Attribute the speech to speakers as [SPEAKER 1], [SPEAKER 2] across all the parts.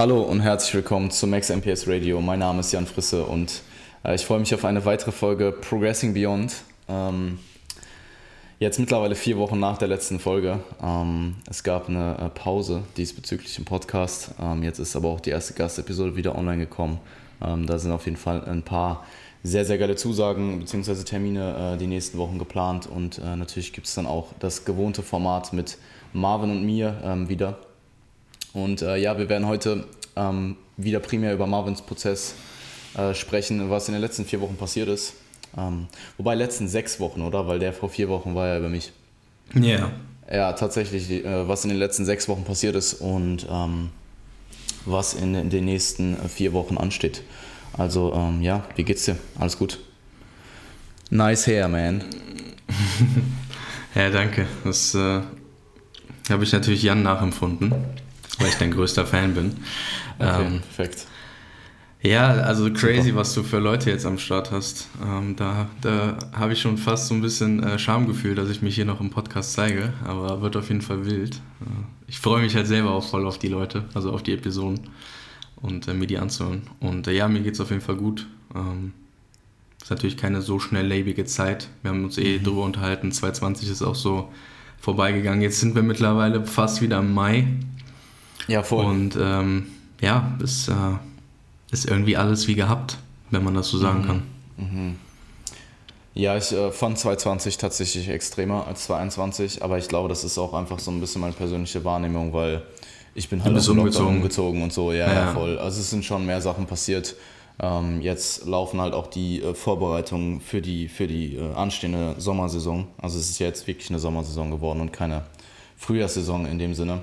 [SPEAKER 1] Hallo und herzlich willkommen zu Max MPS Radio. Mein Name ist Jan Frisse und äh, ich freue mich auf eine weitere Folge Progressing Beyond. Ähm, jetzt mittlerweile vier Wochen nach der letzten Folge. Ähm, es gab eine äh, Pause diesbezüglich im Podcast. Ähm, jetzt ist aber auch die erste Gastepisode wieder online gekommen. Ähm, da sind auf jeden Fall ein paar sehr, sehr geile Zusagen bzw. Termine äh, die nächsten Wochen geplant und äh, natürlich gibt es dann auch das gewohnte Format mit Marvin und mir ähm, wieder. Und äh, ja, wir werden heute ähm, wieder primär über Marvins Prozess äh, sprechen, was in den letzten vier Wochen passiert ist. Ähm, wobei letzten sechs Wochen, oder? Weil der vor vier Wochen war ja über mich.
[SPEAKER 2] Ja. Yeah.
[SPEAKER 1] Ja, tatsächlich, äh, was in den letzten sechs Wochen passiert ist und ähm, was in, in, den nächsten äh, vier Wochen ansteht. Also, ähm, ja, wie geht's dir? Alles gut? Nice hair, man.
[SPEAKER 2] ja, danke. Das äh, habe ich natürlich Jan nachempfunden weil ich dein größter Fan bin.
[SPEAKER 1] Okay, ähm, perfekt.
[SPEAKER 2] Ja, also crazy, Super. was du für Leute jetzt am Start hast. Ähm, da da habe ich schon fast so ein bisschen äh, Schamgefühl, dass ich mich hier noch im Podcast zeige, aber wird auf jeden Fall wild. Äh, ich freue mich halt selber auch voll auf die Leute, also auf die Episoden und äh, mir die anzuhören. Und äh, ja, mir geht es auf jeden Fall gut. Ähm, ist natürlich keine so schnelllebige Zeit. Wir haben uns eh mhm. drüber unterhalten. 2020 ist auch so vorbeigegangen. Jetzt sind wir mittlerweile fast wieder im Mai.
[SPEAKER 1] Ja, voll.
[SPEAKER 2] Und ähm, ja, es äh, ist irgendwie alles wie gehabt, wenn man das so sagen mhm. kann. Mhm.
[SPEAKER 1] Ja, ich äh, fand 2020 tatsächlich extremer als 2021, aber ich glaube, das ist auch einfach so ein bisschen meine persönliche Wahrnehmung, weil ich bin halt
[SPEAKER 2] auch umgezogen.
[SPEAKER 1] umgezogen und so, ja, ja, ja, voll. Also es sind schon mehr Sachen passiert. Ähm, jetzt laufen halt auch die äh, Vorbereitungen für die, für die äh, anstehende Sommersaison. Also es ist jetzt wirklich eine Sommersaison geworden und keine Frühjahrssaison in dem Sinne.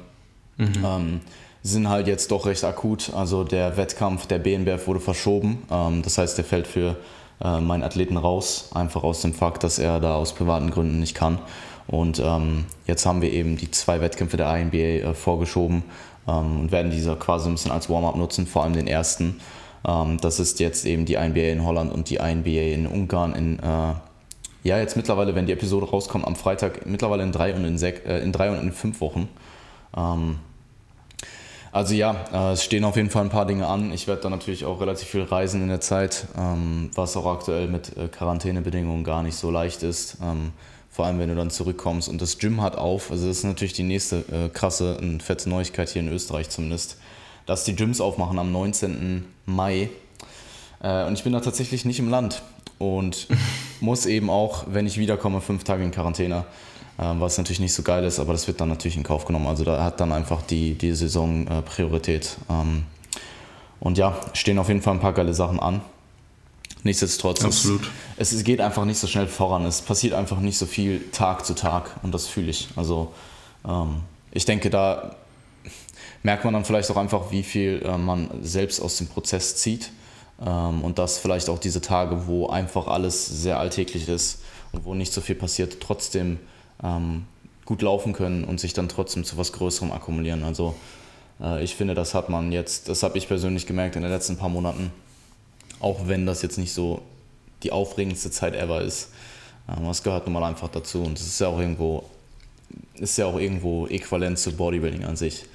[SPEAKER 1] Mhm. Ähm, sind halt jetzt doch recht akut. Also der Wettkampf der BNBF wurde verschoben. Ähm, das heißt, der fällt für äh, meinen Athleten raus, einfach aus dem Fakt, dass er da aus privaten Gründen nicht kann. Und ähm, jetzt haben wir eben die zwei Wettkämpfe der INBA äh, vorgeschoben ähm, und werden diese quasi ein bisschen als Warm-up nutzen, vor allem den ersten. Das ist jetzt eben die INBA in Holland und die INBA in Ungarn in äh, ja, jetzt mittlerweile, wenn die Episode rauskommt, am Freitag, mittlerweile in drei und in, sech, in, drei und in fünf Wochen. Also ja, äh, es stehen auf jeden Fall ein paar Dinge an. Ich werde dann natürlich auch relativ viel reisen in der Zeit, ähm, was auch aktuell mit äh, Quarantänebedingungen gar nicht so leicht ist. Ähm, vor allem, wenn du dann zurückkommst und das Gym hat auf. Also das ist natürlich die nächste äh, krasse und fette Neuigkeit hier in Österreich zumindest, dass die Gyms aufmachen am 19. Mai. Und ich bin da tatsächlich nicht im Land und muss eben auch, wenn ich wiederkomme, fünf Tage in Quarantäne. Ähm, was natürlich nicht so geil ist, aber das wird dann natürlich in Kauf genommen. Also da hat dann einfach die, die Saison äh, Priorität. Ähm, und ja, stehen auf jeden Fall ein paar geile Sachen an. Nichtsdestotrotz,
[SPEAKER 2] Absolut.
[SPEAKER 1] Es, es geht einfach nicht so schnell voran. Es passiert einfach nicht so viel Tag zu Tag und das fühle ich. Also ähm, ich denke, da merkt man dann vielleicht auch einfach, wie viel äh, man selbst aus dem Prozess zieht. Und dass vielleicht auch diese Tage, wo einfach alles sehr alltäglich ist und wo nicht so viel passiert, trotzdem ähm, gut laufen können und sich dann trotzdem zu was Größerem akkumulieren. Also äh, ich finde, das hat man jetzt, das habe ich persönlich gemerkt in den letzten paar Monaten, auch wenn das jetzt nicht so die aufregendste Zeit ever ist. Ähm, das gehört nun mal einfach dazu und es ist ja auch irgendwo, ist ja auch irgendwo äquivalent zu Bodybuilding an sich.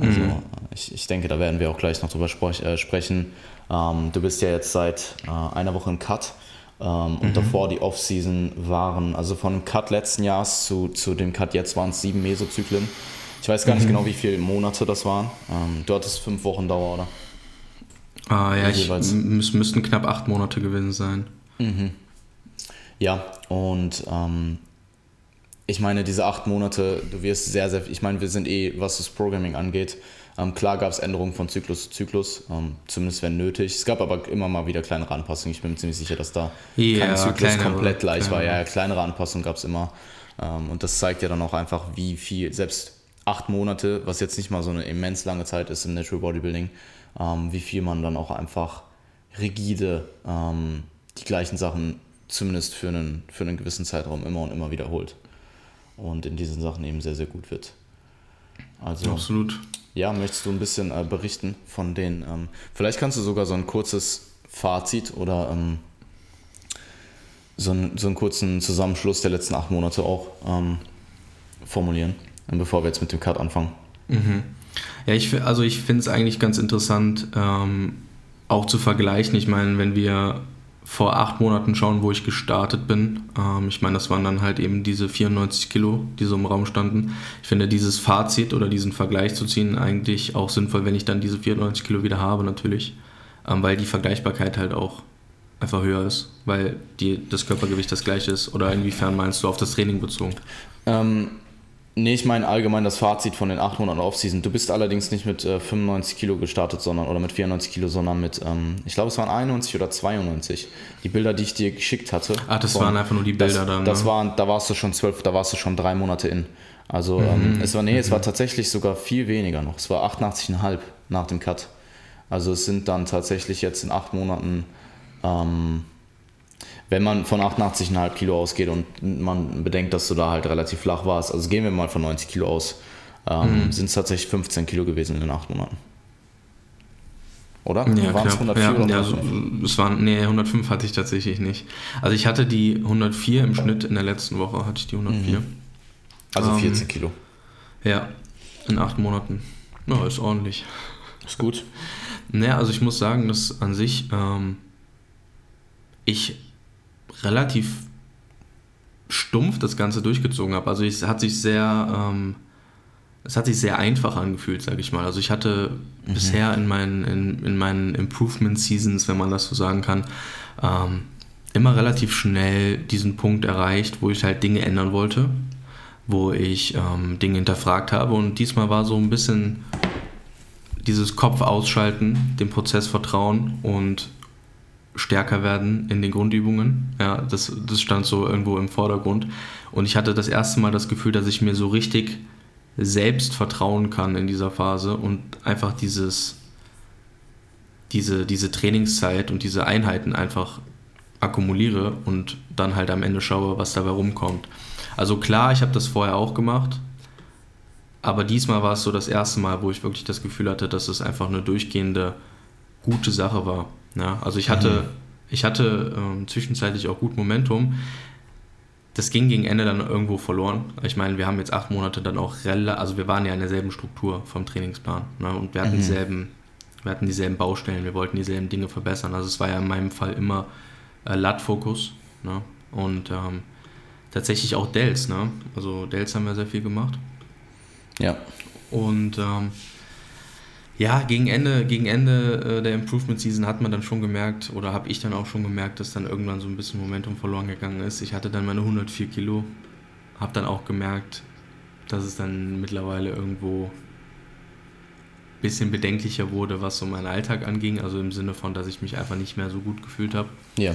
[SPEAKER 1] Also mhm. ich, ich denke, da werden wir auch gleich noch drüber äh, sprechen. Ähm, du bist ja jetzt seit äh, einer Woche im Cut. Ähm, und mhm. davor die Off-Season waren, also von dem Cut letzten Jahres zu, zu dem Cut jetzt waren es sieben Mesozyklen. Ich weiß gar nicht mhm. genau, wie viele Monate das waren. Ähm, du hattest fünf Wochen Dauer, oder?
[SPEAKER 2] Ah ja, ich, es müssten knapp acht Monate gewesen sein.
[SPEAKER 1] Mhm. Ja, und ähm, ich meine, diese acht Monate, du wirst sehr, sehr, ich meine, wir sind eh, was das Programming angeht, ähm, klar gab es Änderungen von Zyklus zu Zyklus, ähm, zumindest wenn nötig. Es gab aber immer mal wieder kleinere Anpassungen. Ich bin mir ziemlich sicher, dass da
[SPEAKER 2] ja,
[SPEAKER 1] kein Zyklus
[SPEAKER 2] kleinere,
[SPEAKER 1] komplett gleich kleinere. war. Ja, kleinere Anpassungen gab es immer. Ähm, und das zeigt ja dann auch einfach, wie viel, selbst acht Monate, was jetzt nicht mal so eine immens lange Zeit ist im Natural Bodybuilding, ähm, wie viel man dann auch einfach rigide ähm, die gleichen Sachen zumindest für einen, für einen gewissen Zeitraum immer und immer wiederholt. Und in diesen Sachen eben sehr, sehr gut wird.
[SPEAKER 2] Also, Absolut.
[SPEAKER 1] Ja, möchtest du ein bisschen äh, berichten von den, ähm, vielleicht kannst du sogar so ein kurzes Fazit oder ähm, so, ein, so einen kurzen Zusammenschluss der letzten acht Monate auch ähm, formulieren, bevor wir jetzt mit dem Cut anfangen.
[SPEAKER 2] Mhm. Ja, ich, also ich finde es eigentlich ganz interessant, ähm, auch zu vergleichen. Ich meine, wenn wir vor acht Monaten schauen, wo ich gestartet bin. Ähm, ich meine, das waren dann halt eben diese 94 Kilo, die so im Raum standen. Ich finde dieses Fazit oder diesen Vergleich zu ziehen eigentlich auch sinnvoll, wenn ich dann diese 94 Kilo wieder habe, natürlich. Ähm, weil die Vergleichbarkeit halt auch einfach höher ist, weil die, das Körpergewicht das gleiche ist. Oder inwiefern meinst du auf das Training bezogen?
[SPEAKER 1] Ähm, Nee, ich meine allgemein das Fazit von den 800 Offseason. Du bist allerdings nicht mit äh, 95 Kilo gestartet, sondern oder mit 94 Kilo, sondern mit, ähm, ich glaube, es waren 91 oder 92. Die Bilder, die ich dir geschickt hatte.
[SPEAKER 2] Ach, das von, waren einfach nur die Bilder
[SPEAKER 1] das,
[SPEAKER 2] dann.
[SPEAKER 1] Das ne? waren, da warst du schon zwölf, da warst du schon drei Monate in. Also mhm. ähm, es war, nee, mhm. es war mhm. tatsächlich sogar viel weniger noch. Es war 88,5 nach dem Cut. Also es sind dann tatsächlich jetzt in acht Monaten ähm, wenn man von 88,5 Kilo ausgeht und man bedenkt, dass du da halt relativ flach warst, also gehen wir mal von 90 Kilo aus, ähm, mhm. sind es tatsächlich 15 Kilo gewesen in den acht Monaten.
[SPEAKER 2] Oder? Ja, waren es 104 ja, oder ja, also, es waren, nee, 105 hatte ich tatsächlich nicht. Also ich hatte die 104 im Schnitt in der letzten Woche, hatte ich die 104. Mhm.
[SPEAKER 1] Also 14 ähm, Kilo.
[SPEAKER 2] Ja, in acht Monaten. Ja, ist ordentlich.
[SPEAKER 1] Ist gut.
[SPEAKER 2] Naja, also ich muss sagen, dass an sich ähm, ich relativ stumpf das Ganze durchgezogen habe. Also es hat sich sehr, ähm, es hat sich sehr einfach angefühlt, sage ich mal. Also ich hatte mhm. bisher in meinen, in, in meinen Improvement Seasons, wenn man das so sagen kann, ähm, immer relativ schnell diesen Punkt erreicht, wo ich halt Dinge ändern wollte, wo ich ähm, Dinge hinterfragt habe. Und diesmal war so ein bisschen dieses Kopf ausschalten, dem Prozess vertrauen und stärker werden in den Grundübungen. Ja, das, das stand so irgendwo im Vordergrund. Und ich hatte das erste Mal das Gefühl, dass ich mir so richtig selbst vertrauen kann in dieser Phase und einfach dieses, diese, diese Trainingszeit und diese Einheiten einfach akkumuliere und dann halt am Ende schaue, was dabei rumkommt. Also klar, ich habe das vorher auch gemacht, aber diesmal war es so das erste Mal, wo ich wirklich das Gefühl hatte, dass es einfach eine durchgehende gute Sache war. Ja, also ich hatte, mhm. ich hatte ähm, zwischenzeitlich auch gut Momentum. Das ging gegen Ende dann irgendwo verloren. Ich meine, wir haben jetzt acht Monate dann auch relativ, also wir waren ja in derselben Struktur vom Trainingsplan ne? und wir hatten, mhm. dieselben, wir hatten dieselben Baustellen, wir wollten dieselben Dinge verbessern. Also es war ja in meinem Fall immer äh, LAT-Fokus ne? und ähm, tatsächlich auch Dells. Ne? Also Dells haben wir sehr viel gemacht.
[SPEAKER 1] Ja.
[SPEAKER 2] Und ähm, ja, gegen Ende, gegen Ende äh, der Improvement Season hat man dann schon gemerkt, oder habe ich dann auch schon gemerkt, dass dann irgendwann so ein bisschen Momentum verloren gegangen ist. Ich hatte dann meine 104 Kilo, habe dann auch gemerkt, dass es dann mittlerweile irgendwo ein bisschen bedenklicher wurde, was so meinen Alltag anging. Also im Sinne von, dass ich mich einfach nicht mehr so gut gefühlt habe.
[SPEAKER 1] Ja.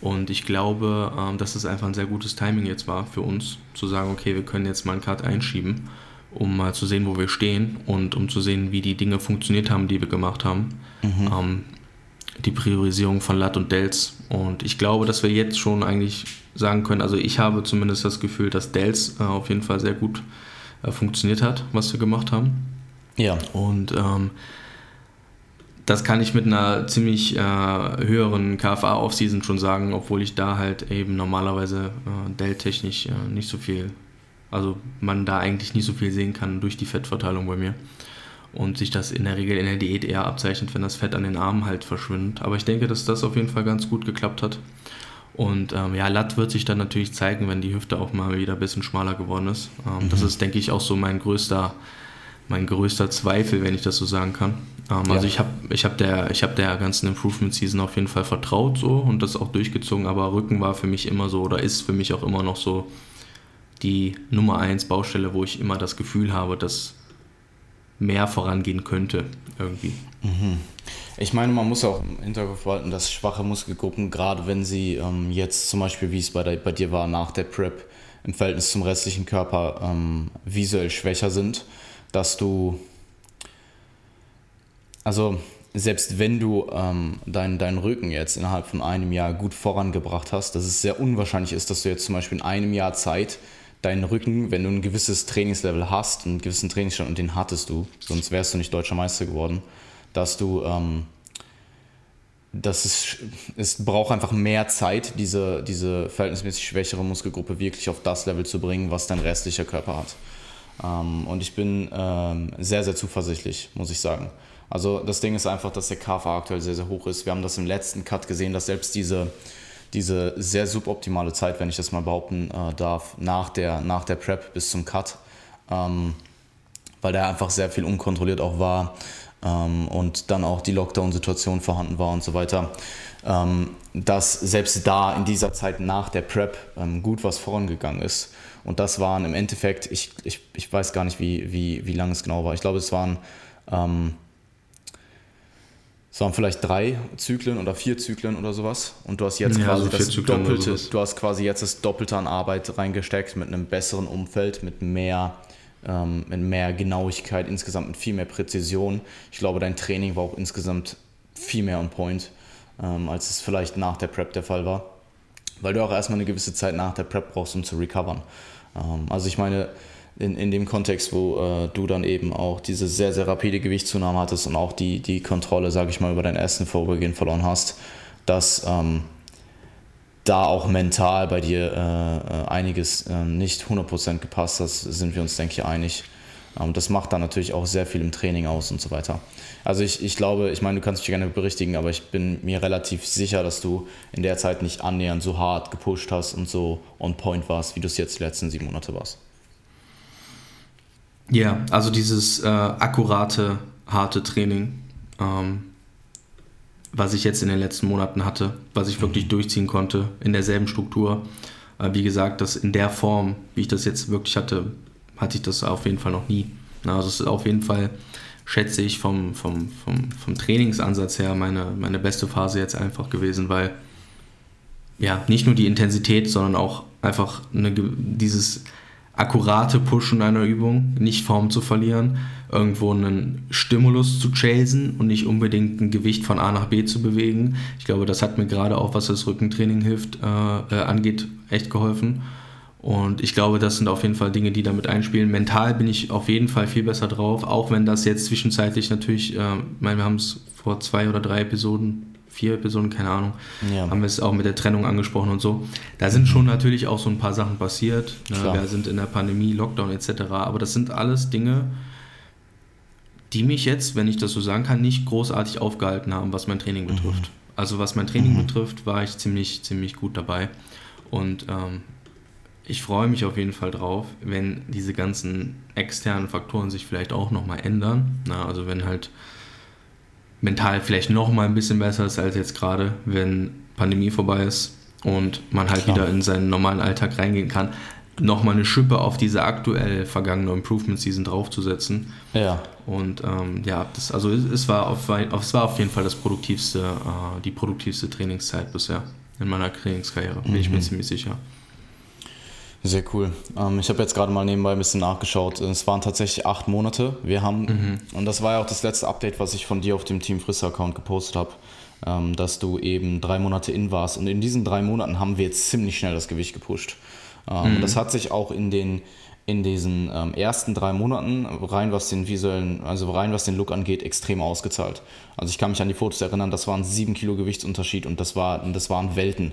[SPEAKER 2] Und ich glaube, ähm, dass es einfach ein sehr gutes Timing jetzt war für uns, zu sagen, okay, wir können jetzt mal einen Cut einschieben um mal zu sehen, wo wir stehen und um zu sehen, wie die Dinge funktioniert haben, die wir gemacht haben. Mhm. Ähm, die Priorisierung von Lat und Dells. Und ich glaube, dass wir jetzt schon eigentlich sagen können, also ich habe zumindest das Gefühl, dass Dells äh, auf jeden Fall sehr gut äh, funktioniert hat, was wir gemacht haben.
[SPEAKER 1] Ja.
[SPEAKER 2] Und ähm, das kann ich mit einer ziemlich äh, höheren KFA-Offseason schon sagen, obwohl ich da halt eben normalerweise äh, Dell-technisch äh, nicht so viel also man da eigentlich nicht so viel sehen kann durch die Fettverteilung bei mir. Und sich das in der Regel in der Diät eher abzeichnet, wenn das Fett an den Armen halt verschwindet. Aber ich denke, dass das auf jeden Fall ganz gut geklappt hat. Und ähm, ja, Latt wird sich dann natürlich zeigen, wenn die Hüfte auch mal wieder ein bisschen schmaler geworden ist. Ähm, mhm. Das ist, denke ich, auch so mein größter, mein größter Zweifel, wenn ich das so sagen kann. Ähm, ja. Also ich habe ich hab der, hab der ganzen Improvement Season auf jeden Fall vertraut so und das auch durchgezogen, aber Rücken war für mich immer so oder ist für mich auch immer noch so die Nummer 1 Baustelle, wo ich immer das Gefühl habe, dass mehr vorangehen könnte irgendwie.
[SPEAKER 1] Mhm. Ich meine, man muss auch im Hinterkopf behalten, dass schwache Muskelgruppen, gerade wenn sie ähm, jetzt zum Beispiel, wie es bei, der, bei dir war, nach der Prep im Verhältnis zum restlichen Körper ähm, visuell schwächer sind, dass du, also selbst wenn du ähm, deinen dein Rücken jetzt innerhalb von einem Jahr gut vorangebracht hast, dass es sehr unwahrscheinlich ist, dass du jetzt zum Beispiel in einem Jahr Zeit deinen Rücken, wenn du ein gewisses Trainingslevel hast, einen gewissen Trainingsstand und den hattest du, sonst wärst du nicht deutscher Meister geworden, dass du, ähm, dass es, es braucht einfach mehr Zeit, diese, diese verhältnismäßig schwächere Muskelgruppe wirklich auf das Level zu bringen, was dein restlicher Körper hat. Ähm, und ich bin ähm, sehr, sehr zuversichtlich, muss ich sagen. Also das Ding ist einfach, dass der KFA aktuell sehr, sehr hoch ist. Wir haben das im letzten Cut gesehen, dass selbst diese, diese sehr suboptimale Zeit, wenn ich das mal behaupten äh, darf, nach der, nach der Prep bis zum Cut, ähm, weil da einfach sehr viel unkontrolliert auch war ähm, und dann auch die Lockdown-Situation vorhanden war und so weiter, ähm, dass selbst da in dieser Zeit nach der Prep ähm, gut was vorangegangen ist. Und das waren im Endeffekt, ich, ich, ich weiß gar nicht, wie, wie, wie lange es genau war. Ich glaube, es waren ähm, es waren vielleicht drei Zyklen oder vier Zyklen oder sowas. Und du hast jetzt ja, quasi so das Zyklen Doppelte, du hast quasi jetzt das Doppelte an Arbeit reingesteckt mit einem besseren Umfeld, mit mehr, ähm, mit mehr Genauigkeit, insgesamt mit viel mehr Präzision. Ich glaube, dein Training war auch insgesamt viel mehr on point, ähm, als es vielleicht nach der Prep der Fall war. Weil du auch erstmal eine gewisse Zeit nach der Prep brauchst, um zu recovern. Ähm, also ich meine, in, in dem Kontext, wo äh, du dann eben auch diese sehr, sehr rapide Gewichtszunahme hattest und auch die, die Kontrolle, sage ich mal, über dein Essen vorübergehend verloren hast, dass ähm, da auch mental bei dir äh, äh einiges äh, nicht 100% gepasst hat, sind wir uns, denke ich, einig. Ähm, das macht dann natürlich auch sehr viel im Training aus und so weiter. Also ich, ich glaube, ich meine, du kannst mich gerne berichtigen, aber ich bin mir relativ sicher, dass du in der Zeit nicht annähernd so hart gepusht hast und so on point warst, wie du es jetzt die letzten sieben Monate warst.
[SPEAKER 2] Ja, also dieses äh, akkurate, harte Training, ähm, was ich jetzt in den letzten Monaten hatte, was ich wirklich mhm. durchziehen konnte, in derselben Struktur. Äh, wie gesagt, das in der Form, wie ich das jetzt wirklich hatte, hatte ich das auf jeden Fall noch nie. Also es ist auf jeden Fall, schätze ich, vom, vom, vom, vom Trainingsansatz her meine, meine beste Phase jetzt einfach gewesen, weil ja, nicht nur die Intensität, sondern auch einfach eine, dieses akkurate Pushen einer Übung, nicht Form zu verlieren, irgendwo einen Stimulus zu chasen und nicht unbedingt ein Gewicht von A nach B zu bewegen. Ich glaube, das hat mir gerade auch, was das Rückentraining hilft, äh, äh, angeht, echt geholfen. Und ich glaube, das sind auf jeden Fall Dinge, die damit einspielen. Mental bin ich auf jeden Fall viel besser drauf, auch wenn das jetzt zwischenzeitlich natürlich, äh, ich meine, wir haben es vor zwei oder drei Episoden vier Episoden, keine Ahnung, ja. haben wir es auch mit der Trennung angesprochen und so. Da sind schon natürlich auch so ein paar Sachen passiert. Ne? Wir sind in der Pandemie, Lockdown etc. Aber das sind alles Dinge, die mich jetzt, wenn ich das so sagen kann, nicht großartig aufgehalten haben, was mein Training mhm. betrifft. Also was mein Training mhm. betrifft, war ich ziemlich, ziemlich gut dabei. Und ähm, ich freue mich auf jeden Fall drauf, wenn diese ganzen externen Faktoren sich vielleicht auch nochmal ändern. Na, also wenn halt mental vielleicht noch mal ein bisschen besser ist als jetzt gerade, wenn Pandemie vorbei ist und man halt Klar. wieder in seinen normalen Alltag reingehen kann, noch mal eine Schippe auf diese aktuell vergangene Improvement Season draufzusetzen.
[SPEAKER 1] Ja.
[SPEAKER 2] Und ähm, ja, das, also es war, auf, es war auf jeden Fall das produktivste, äh, die produktivste Trainingszeit bisher in meiner Trainingskarriere, bin mhm. ich mir mhm. ziemlich sicher.
[SPEAKER 1] Sehr cool. Ähm, ich habe jetzt gerade mal nebenbei ein bisschen nachgeschaut. Es waren tatsächlich acht Monate. Wir haben, mhm. und das war ja auch das letzte Update, was ich von dir auf dem Team Frisser-Account gepostet habe, ähm, dass du eben drei Monate in warst. Und in diesen drei Monaten haben wir jetzt ziemlich schnell das Gewicht gepusht. Ähm, mhm. Das hat sich auch in den in diesen ähm, ersten drei Monaten rein was den visuellen, also rein was den Look angeht, extrem ausgezahlt. Also ich kann mich an die Fotos erinnern, das waren sieben Kilo Gewichtsunterschied und das war, das waren Welten.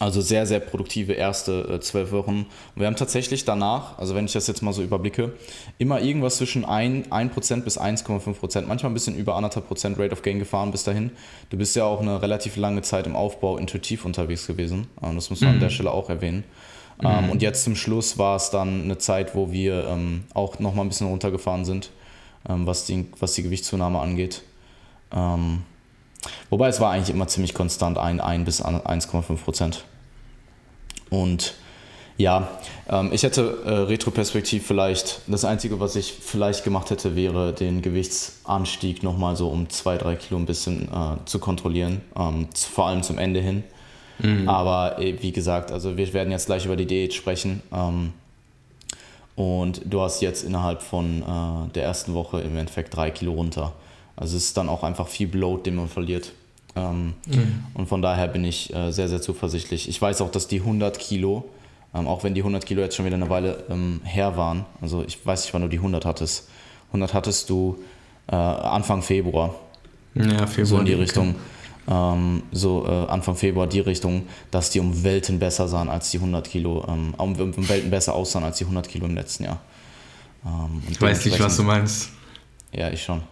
[SPEAKER 1] Ähm, also sehr, sehr produktive erste äh, zwölf Wochen. Und wir haben tatsächlich danach, also wenn ich das jetzt mal so überblicke, immer irgendwas zwischen 1%, 1 bis 1,5%, manchmal ein bisschen über 1,5% Rate of Gain gefahren bis dahin. Du bist ja auch eine relativ lange Zeit im Aufbau intuitiv unterwegs gewesen. Ähm, das muss man mhm. an der Stelle auch erwähnen. Ähm, mhm. und jetzt zum Schluss war es dann eine Zeit, wo wir ähm, auch nochmal ein bisschen runtergefahren sind, ähm, was, die, was die Gewichtszunahme angeht. Ähm, Wobei es war eigentlich immer ziemlich konstant, 1, 1 bis 1,5 Prozent. Und ja, ähm, ich hätte äh, retroperspektiv vielleicht, das Einzige, was ich vielleicht gemacht hätte, wäre den Gewichtsanstieg nochmal so um 2, 3 Kilo ein bisschen äh, zu kontrollieren, ähm, zu, vor allem zum Ende hin. Mhm. Aber äh, wie gesagt, also wir werden jetzt gleich über die Diät sprechen. Ähm, und du hast jetzt innerhalb von äh, der ersten Woche im Endeffekt 3 Kilo runter. Also es ist dann auch einfach viel Bloat, den man verliert. Ähm, mhm. Und von daher bin ich äh, sehr, sehr zuversichtlich. Ich weiß auch, dass die 100 Kilo, ähm, auch wenn die 100 Kilo jetzt schon wieder eine Weile ähm, her waren, also ich weiß nicht, wann du die 100 hattest. 100 hattest du äh, Anfang Februar.
[SPEAKER 2] Ja, Februar.
[SPEAKER 1] So in die Richtung. ähm, so äh, Anfang Februar die Richtung, dass die um Welten besser sahen als die 100 Kilo, ähm, um, um Welten besser aussahen als die 100 Kilo im letzten Jahr.
[SPEAKER 2] Ähm, ich weiß nicht, was du meinst.
[SPEAKER 1] Ja, ich schon.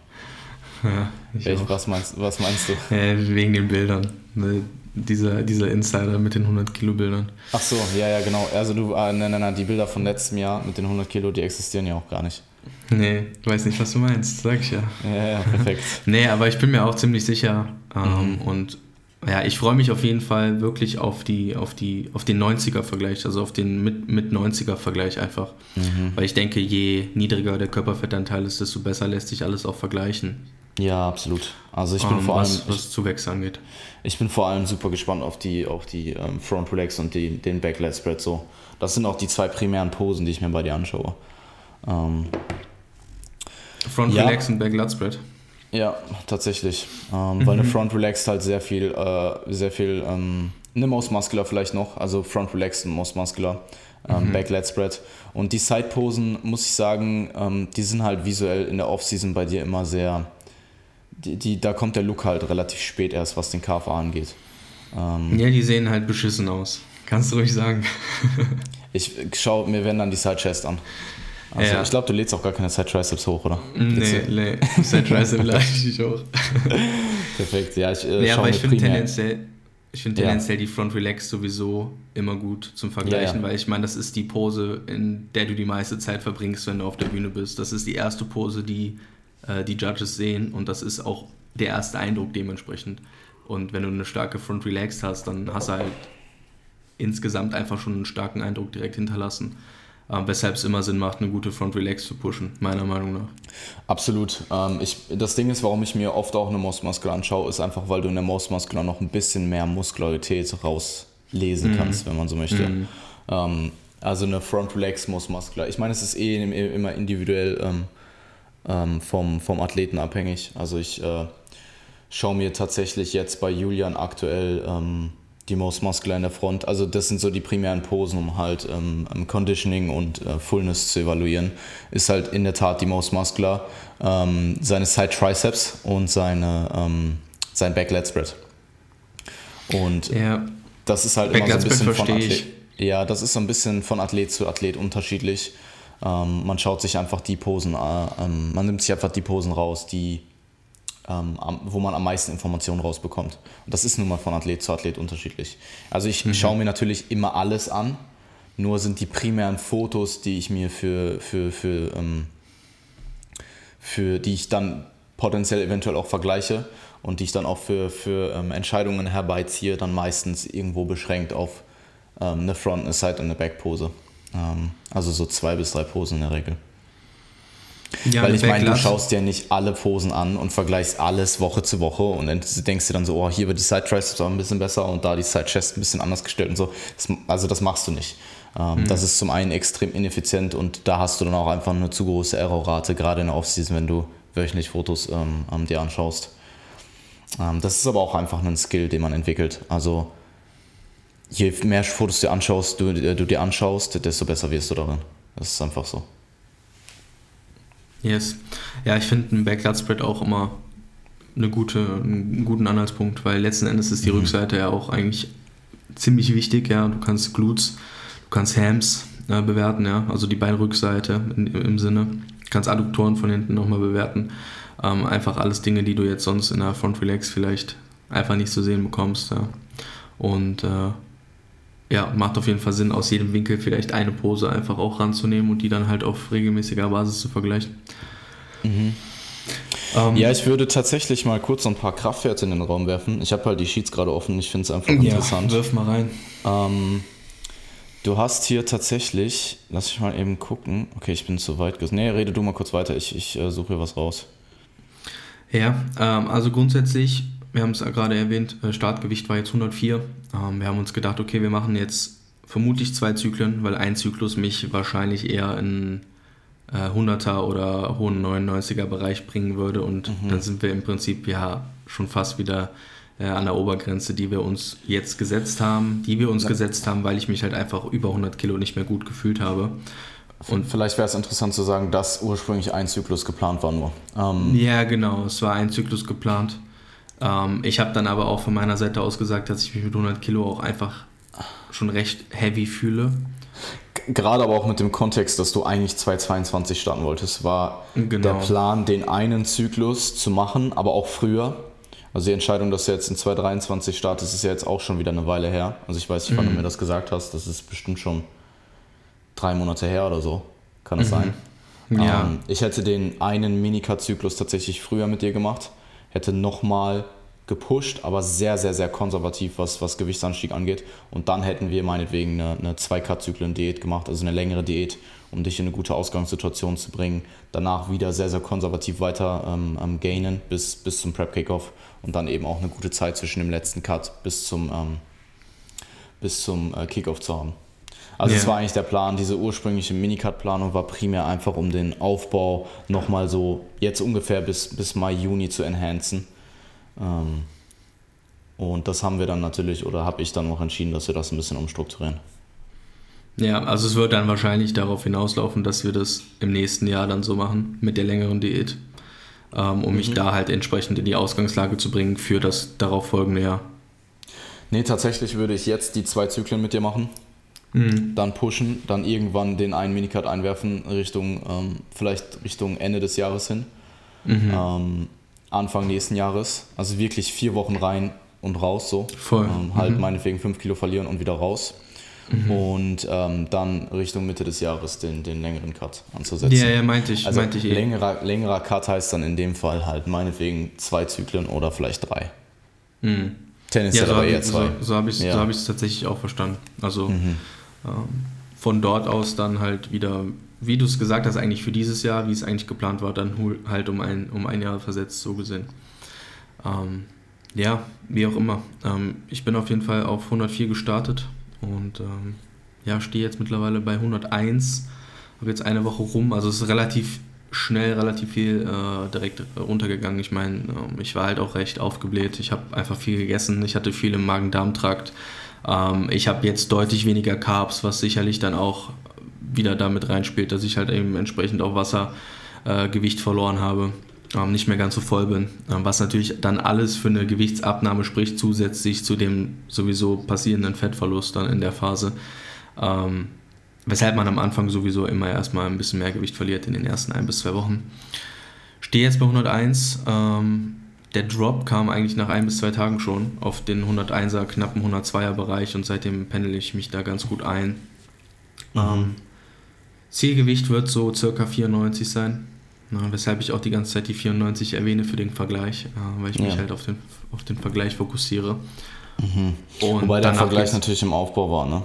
[SPEAKER 1] Ja, ich Welch, was, meinst, was meinst du?
[SPEAKER 2] Ja, wegen den Bildern. Ne, dieser, dieser Insider mit den 100 Kilo Bildern.
[SPEAKER 1] Ach so, ja, ja, genau. Also du, äh, nein, nein, nein, die Bilder von letztem Jahr mit den 100 Kilo, die existieren ja auch gar nicht.
[SPEAKER 2] Nee, weiß nicht, was du meinst, sag ich ja.
[SPEAKER 1] Ja, ja, perfekt.
[SPEAKER 2] nee, aber ich bin mir auch ziemlich sicher ähm, mhm. und ja, ich freue mich auf jeden Fall wirklich auf die, auf die, auf den 90er-Vergleich, also auf den mit, mit 90er-Vergleich einfach. Mhm. Weil ich denke, je niedriger der Körperfettanteil ist, desto besser lässt sich alles auch vergleichen.
[SPEAKER 1] Ja, absolut. Also ich bin um,
[SPEAKER 2] ähm, vor allem. Was, was Zuwächse angeht.
[SPEAKER 1] Ich bin vor allem super gespannt auf die, auf die ähm, Front Relax und die, den Backlight Spread so. Das sind auch die zwei primären Posen, die ich mir bei dir anschaue. Ähm,
[SPEAKER 2] Front ja. Relax und Backlight Spread.
[SPEAKER 1] Ja, tatsächlich. Ähm, mhm. Weil eine Front Relax halt sehr viel, äh, sehr viel, ähm, eine Most Muscular vielleicht noch, also Front Relax und Most Muscular, ähm, mhm. Backlight Spread. Und die Side Posen, muss ich sagen, ähm, die sind halt visuell in der Offseason bei dir immer sehr, die, die, da kommt der Look halt relativ spät erst, was den KFA angeht.
[SPEAKER 2] Ähm, ja, die sehen halt beschissen aus. Kannst du ruhig sagen.
[SPEAKER 1] ich schaue mir wenn dann die Side Chest an. Also ja. ich glaube, du lädst auch gar keine Side Triceps hoch, oder?
[SPEAKER 2] Nee, nee. Side Triceps lade ich nicht hoch.
[SPEAKER 1] Perfekt, ja, ich äh,
[SPEAKER 2] nee, aber ich finde tendenziell, ich find tendenziell ja. die Front Relax sowieso immer gut zum Vergleichen, ja, weil ich meine, das ist die Pose, in der du die meiste Zeit verbringst, wenn du auf der Bühne bist. Das ist die erste Pose, die äh, die Judges sehen und das ist auch der erste Eindruck dementsprechend. Und wenn du eine starke Front Relaxed hast, dann hast du halt insgesamt einfach schon einen starken Eindruck direkt hinterlassen. Ähm, weshalb es immer Sinn macht, eine gute Front Relax zu pushen, meiner Meinung nach.
[SPEAKER 1] Absolut. Ähm, ich, das Ding ist, warum ich mir oft auch eine Most Muscular anschaue, ist einfach, weil du in der Most Muscular noch ein bisschen mehr Muskularität rauslesen mhm. kannst, wenn man so möchte. Mhm. Ähm, also eine Front Relax Most Muscular. Ich meine, es ist eh immer individuell ähm, vom, vom Athleten abhängig. Also ich äh, schaue mir tatsächlich jetzt bei Julian aktuell ähm, die Most Muscular in der Front. Also das sind so die primären Posen, um halt ähm, Conditioning und äh, Fullness zu evaluieren. Ist halt in der Tat die Most Muscular, ähm, seine Side Triceps und seine, ähm, sein Back Lat Spread. Und ja. das ist halt Back immer so ein bisschen von Athlet. Ja, das ist so ein bisschen von Athlet zu Athlet unterschiedlich. Ähm, man schaut sich einfach die Posen, äh, ähm, man nimmt sich einfach die Posen raus, die, ähm, wo man am meisten Informationen rausbekommt. Und das ist nun mal von Athlet zu Athlet unterschiedlich. Also ich mhm. schaue mir natürlich immer alles an, nur sind die primären Fotos, die ich mir für, für, für, ähm, für die ich dann potenziell eventuell auch vergleiche und die ich dann auch für, für ähm, Entscheidungen herbeiziehe, dann meistens irgendwo beschränkt auf ähm, eine Front, eine Side und eine Back Pose. Ähm, also so zwei bis drei Posen in der Regel. Ja, Weil ich meine, du schaust dir nicht alle Posen an und vergleichst alles Woche zu Woche und dann denkst du dann so, oh, hier wird die Side Triceps ein bisschen besser und da die Side Chest ein bisschen anders gestellt und so. Das, also das machst du nicht. Ähm, mhm. Das ist zum einen extrem ineffizient und da hast du dann auch einfach eine zu große Errorrate, gerade in der Offseason, wenn du wöchentlich Fotos ähm, dir anschaust. Ähm, das ist aber auch einfach ein Skill, den man entwickelt. Also je mehr Fotos du anschaust, du, äh, du dir anschaust, desto besser wirst du darin. Das ist einfach so.
[SPEAKER 2] Yes. Ja, ich finde einen Backyard Spread auch immer eine gute, einen guten Anhaltspunkt, weil letzten Endes ist die mhm. Rückseite ja auch eigentlich ziemlich wichtig. Ja, du kannst Glutes, du kannst Hams äh, bewerten, ja, also die Beinrückseite in, im Sinne. Du kannst Adduktoren von hinten nochmal bewerten. Ähm, einfach alles Dinge, die du jetzt sonst in der Front Relax vielleicht einfach nicht zu sehen bekommst. Ja. Und äh, ja, macht auf jeden Fall Sinn, aus jedem Winkel vielleicht eine Pose einfach auch ranzunehmen und die dann halt auf regelmäßiger Basis zu vergleichen.
[SPEAKER 1] Mhm. Ähm, ja, ich würde tatsächlich mal kurz ein paar Kraftwerte in den Raum werfen. Ich habe halt die Sheets gerade offen, ich finde es einfach ja, interessant.
[SPEAKER 2] Wirf mal rein.
[SPEAKER 1] Ähm, du hast hier tatsächlich, lass ich mal eben gucken. Okay, ich bin zu weit. Nee, rede du mal kurz weiter, ich, ich äh, suche hier was raus.
[SPEAKER 2] Ja, ähm, also grundsätzlich wir haben es ja gerade erwähnt, äh, Startgewicht war jetzt 104. Ähm, wir haben uns gedacht, okay, wir machen jetzt vermutlich zwei Zyklen, weil ein Zyklus mich wahrscheinlich eher in 100er äh, oder hohen 99er Bereich bringen würde und mhm. dann sind wir im Prinzip ja schon fast wieder äh, an der Obergrenze, die wir uns jetzt gesetzt haben, die wir uns ja. gesetzt haben, weil ich mich halt einfach über 100 Kilo nicht mehr gut gefühlt habe.
[SPEAKER 1] Und vielleicht wäre es interessant zu sagen, dass ursprünglich ein Zyklus geplant war nur.
[SPEAKER 2] Ähm ja, genau, es war ein Zyklus geplant. Ähm, ich habe dann aber auch von meiner Seite aus gesagt, dass ich mich mit 100 Kilo auch einfach schon recht heavy fühle.
[SPEAKER 1] Gerade aber auch mit dem Kontext, dass du eigentlich 222 starten wolltest, war genau. der Plan, den einen Zyklus zu machen, aber auch früher. Also die Entscheidung, dass du jetzt in 223 startest, ist ja jetzt auch schon wieder eine Weile her. Also ich weiß nicht, wann mhm. du mir das gesagt hast. Das ist bestimmt schon drei Monate her oder so. Kann das mhm. sein? Ja. Ähm, ich hätte den einen Minicut-Zyklus tatsächlich früher mit dir gemacht. Hätte nochmal gepusht, aber sehr, sehr, sehr konservativ, was, was Gewichtsanstieg angeht. Und dann hätten wir meinetwegen eine, eine 2Cut-Zyklen-Diät gemacht, also eine längere Diät, um dich in eine gute Ausgangssituation zu bringen. Danach wieder sehr, sehr konservativ weiter ähm, ähm, gainen bis, bis zum Prep-Kickoff und dann eben auch eine gute Zeit zwischen dem letzten Cut bis zum, ähm, zum äh, Kickoff zu haben. Also yeah. das war eigentlich der Plan, diese ursprüngliche Minicut-Planung war primär einfach, um den Aufbau nochmal so jetzt ungefähr bis, bis Mai, Juni zu enhancen. Ähm, und das haben wir dann natürlich, oder habe ich dann auch entschieden, dass wir das ein bisschen umstrukturieren.
[SPEAKER 2] Ja, also es wird dann wahrscheinlich darauf hinauslaufen, dass wir das im nächsten Jahr dann so machen mit der längeren Diät, ähm, um mhm. mich da halt entsprechend in die Ausgangslage zu bringen für das darauf folgende Jahr.
[SPEAKER 1] Nee, tatsächlich würde ich jetzt die zwei Zyklen mit dir machen mhm. dann pushen, dann irgendwann den einen Minicut einwerfen Richtung, ähm, vielleicht Richtung Ende des Jahres hin, mhm. ähm, Anfang nächsten Jahres. Also wirklich vier Wochen rein und raus so. Voll. Ähm, halt mhm. meinetwegen fünf Kilo verlieren und wieder raus. Mhm. Und ähm, dann Richtung Mitte des Jahres den, den längeren Cut anzusetzen.
[SPEAKER 2] Ja, ja, meinte ich.
[SPEAKER 1] Also
[SPEAKER 2] meinte ich
[SPEAKER 1] eh. längerer, längerer Cut heißt dann in dem Fall halt meinetwegen zwei Zyklen oder vielleicht drei.
[SPEAKER 2] Mhm. Tennisstelle ja, so aber eher zwei. So, so habe ich es ja. so tatsächlich auch verstanden. Also mhm. Ähm, von dort aus dann halt wieder, wie du es gesagt hast, eigentlich für dieses Jahr, wie es eigentlich geplant war, dann halt um ein, um ein Jahr versetzt, so gesehen. Ähm, ja, wie auch immer. Ähm, ich bin auf jeden Fall auf 104 gestartet und ähm, ja, stehe jetzt mittlerweile bei 101. Habe jetzt eine Woche rum, also es ist relativ schnell, relativ viel äh, direkt runtergegangen. Ich meine, äh, ich war halt auch recht aufgebläht. Ich habe einfach viel gegessen. Ich hatte viel im Magen-Darm-Trakt. Ähm, ich habe jetzt deutlich weniger Carbs, was sicherlich dann auch wieder damit reinspielt, dass ich halt eben entsprechend auch Wassergewicht äh, verloren habe, ähm, nicht mehr ganz so voll bin. Ähm, was natürlich dann alles für eine Gewichtsabnahme spricht, zusätzlich zu dem sowieso passierenden Fettverlust dann in der Phase. Ähm, weshalb man am Anfang sowieso immer erstmal ein bisschen mehr Gewicht verliert in den ersten ein bis zwei Wochen. Stehe jetzt bei 101. Ähm, der Drop kam eigentlich nach ein bis zwei Tagen schon auf den 101er, knappen 102er Bereich und seitdem pendel ich mich da ganz gut ein. Mhm. Ähm, Zielgewicht wird so circa 94 sein, na, weshalb ich auch die ganze Zeit die 94 erwähne für den Vergleich, äh, weil ich ja. mich halt auf den, auf den Vergleich fokussiere.
[SPEAKER 1] Mhm. Wobei der Vergleich natürlich im Aufbau war, ne?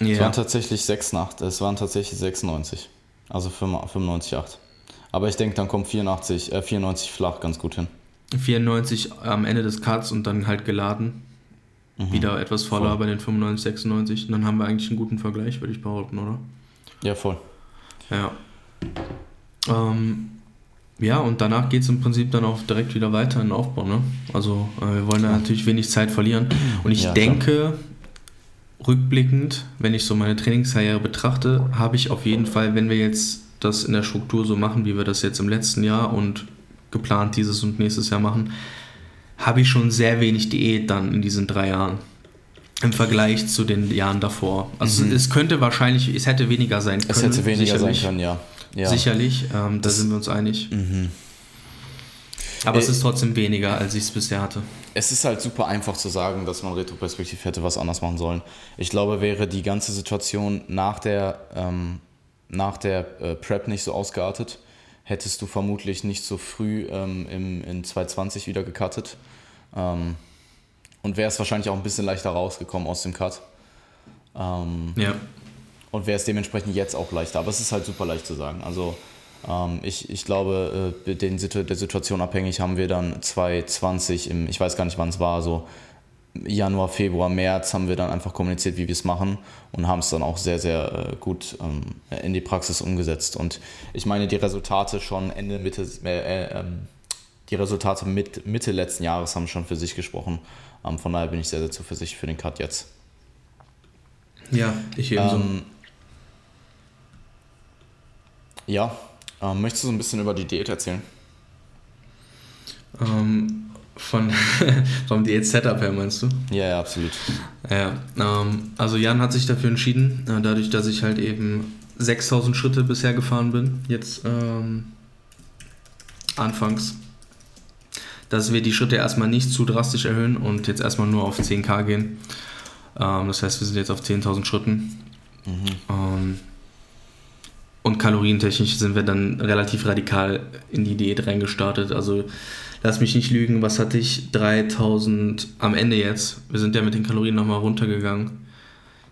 [SPEAKER 1] Ja. Es waren tatsächlich 6 Nacht, es waren tatsächlich 96, also 95,8. Aber ich denke, dann kommt 84, äh, 94 flach ganz gut hin.
[SPEAKER 2] 94 am Ende des Cuts und dann halt geladen. Mhm. Wieder etwas voller voll. bei den 95, 96. Und dann haben wir eigentlich einen guten Vergleich, würde ich behaupten, oder?
[SPEAKER 1] Ja, voll.
[SPEAKER 2] Ja. Ähm, ja, und danach geht es im Prinzip dann auch direkt wieder weiter in den Aufbau. Ne? Also äh, wir wollen da natürlich wenig Zeit verlieren. Und ich ja, denke, klar. rückblickend, wenn ich so meine Trainingskarriere betrachte, habe ich auf jeden Fall, wenn wir jetzt das in der Struktur so machen, wie wir das jetzt im letzten Jahr und geplant dieses und nächstes Jahr machen, habe ich schon sehr wenig Diät dann in diesen drei Jahren. Im Vergleich zu den Jahren davor. Also mhm. es könnte wahrscheinlich, es hätte weniger sein können.
[SPEAKER 1] Es hätte weniger sein können, ja. ja.
[SPEAKER 2] Sicherlich, ähm, da sind wir uns einig. Mhm. Aber äh, es ist trotzdem weniger, als ich es bisher hatte.
[SPEAKER 1] Es ist halt super einfach zu sagen, dass man retroperspektiv hätte was anders machen sollen. Ich glaube, wäre die ganze Situation nach der ähm, nach der äh, Prep nicht so ausgeartet, hättest du vermutlich nicht so früh ähm, im, in 2020 wieder gecuttet. Ähm, und wärst wahrscheinlich auch ein bisschen leichter rausgekommen aus dem Cut. Ähm, ja. Und wäre es dementsprechend jetzt auch leichter. Aber es ist halt super leicht zu sagen. Also ähm, ich, ich glaube, äh, den, der Situation abhängig haben wir dann 2020, im, ich weiß gar nicht wann es war, so Januar, Februar, März haben wir dann einfach kommuniziert, wie wir es machen und haben es dann auch sehr, sehr äh, gut ähm, in die Praxis umgesetzt. Und ich meine, die Resultate schon Ende, Mitte, äh, äh, die Resultate mit, Mitte letzten Jahres haben schon für sich gesprochen. Ähm, von daher bin ich sehr, sehr zuversichtlich für den Cut jetzt.
[SPEAKER 2] Ja, ich ebenso. Ähm,
[SPEAKER 1] ja, ähm, möchtest du so ein bisschen über die Diät erzählen?
[SPEAKER 2] Ähm, Von, vom Diät-Setup her meinst du?
[SPEAKER 1] Ja, ja, absolut.
[SPEAKER 2] Ja, ähm, also Jan hat sich dafür entschieden, äh, dadurch, dass ich halt eben 6000 Schritte bisher gefahren bin, jetzt ähm, anfangs, dass wir die Schritte erstmal nicht zu drastisch erhöhen und jetzt erstmal nur auf 10k gehen. Ähm, das heißt, wir sind jetzt auf 10.000 Schritten. Mhm. Ähm, und kalorientechnisch sind wir dann relativ radikal in die Diät reingestartet. Also lass mich nicht lügen, was hatte ich? 3000 am Ende jetzt. Wir sind ja mit den Kalorien nochmal runtergegangen.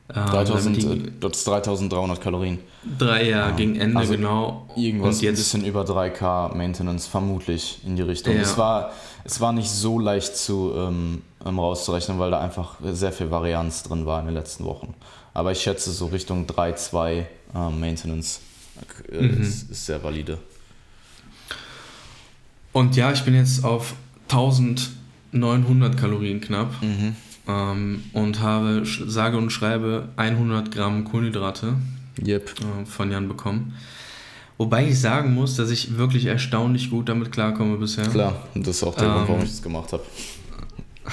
[SPEAKER 1] 3000, ähm, die, das 3300 Kalorien.
[SPEAKER 2] Drei, ja, ja. gegen Ende,
[SPEAKER 1] also
[SPEAKER 2] genau.
[SPEAKER 1] Irgendwas jetzt, ein bisschen über 3K Maintenance, vermutlich in die Richtung. Ja. Es, war, es war nicht so leicht zu ähm, ähm rauszurechnen, weil da einfach sehr viel Varianz drin war in den letzten Wochen. Aber ich schätze so Richtung 3,2 ähm, Maintenance äh, mhm. ist, ist sehr valide.
[SPEAKER 2] Und ja, ich bin jetzt auf 1900 Kalorien knapp mhm. ähm, und habe sage und schreibe 100 Gramm Kohlenhydrate
[SPEAKER 1] yep.
[SPEAKER 2] äh, von Jan bekommen. Wobei ich sagen muss, dass ich wirklich erstaunlich gut damit klarkomme bisher.
[SPEAKER 1] Klar, und das ist auch der ähm, Grund, warum ich das gemacht habe.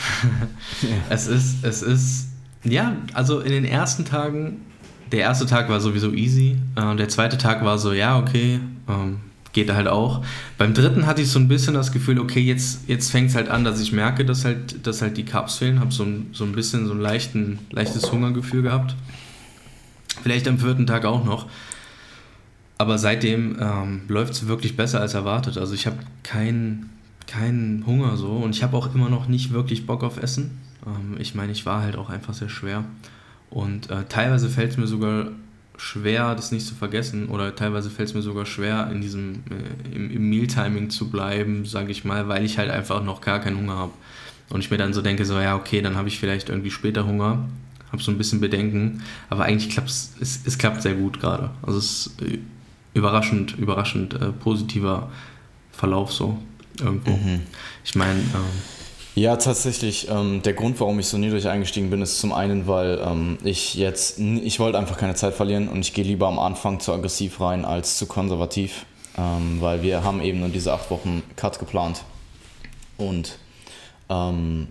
[SPEAKER 2] es ist, es ist, ja, also in den ersten Tagen der erste Tag war sowieso easy. Äh, der zweite Tag war so, ja, okay, ähm, geht halt auch. Beim dritten hatte ich so ein bisschen das Gefühl, okay, jetzt, jetzt fängt es halt an, dass ich merke, dass halt, dass halt die Carbs fehlen. Habe so ein, so ein bisschen so ein leichten, leichtes Hungergefühl gehabt. Vielleicht am vierten Tag auch noch. Aber seitdem ähm, läuft es wirklich besser als erwartet. Also ich habe keinen kein Hunger so und ich habe auch immer noch nicht wirklich Bock auf Essen. Ähm, ich meine, ich war halt auch einfach sehr schwer. Und äh, teilweise fällt es mir sogar schwer, das nicht zu vergessen, oder teilweise fällt es mir sogar schwer, in diesem äh, im, im Mealtiming zu bleiben, sage ich mal, weil ich halt einfach noch gar keinen Hunger habe. Und ich mir dann so denke, so ja, okay, dann habe ich vielleicht irgendwie später Hunger, habe so ein bisschen Bedenken, aber eigentlich klappt es, es klappt sehr gut gerade. Also es ist äh, überraschend, überraschend äh, positiver Verlauf so irgendwo. Mhm. Ich meine, ähm,
[SPEAKER 1] ja, tatsächlich. Ähm, der Grund, warum ich so niedrig eingestiegen bin, ist zum einen, weil ähm, ich jetzt, ich wollte einfach keine Zeit verlieren und ich gehe lieber am Anfang zu aggressiv rein als zu konservativ, ähm, weil wir haben eben nur diese acht Wochen Cut geplant. Und ähm,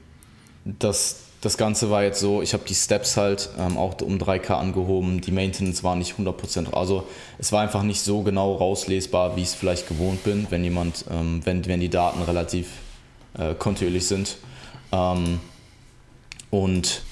[SPEAKER 1] das, das Ganze war jetzt so, ich habe die Steps halt ähm, auch um 3K angehoben, die Maintenance war nicht 100%, also es war einfach nicht so genau rauslesbar, wie ich es vielleicht gewohnt bin, wenn jemand, ähm, wenn, wenn die Daten relativ äh, kontinuierlich sind. Ähm, und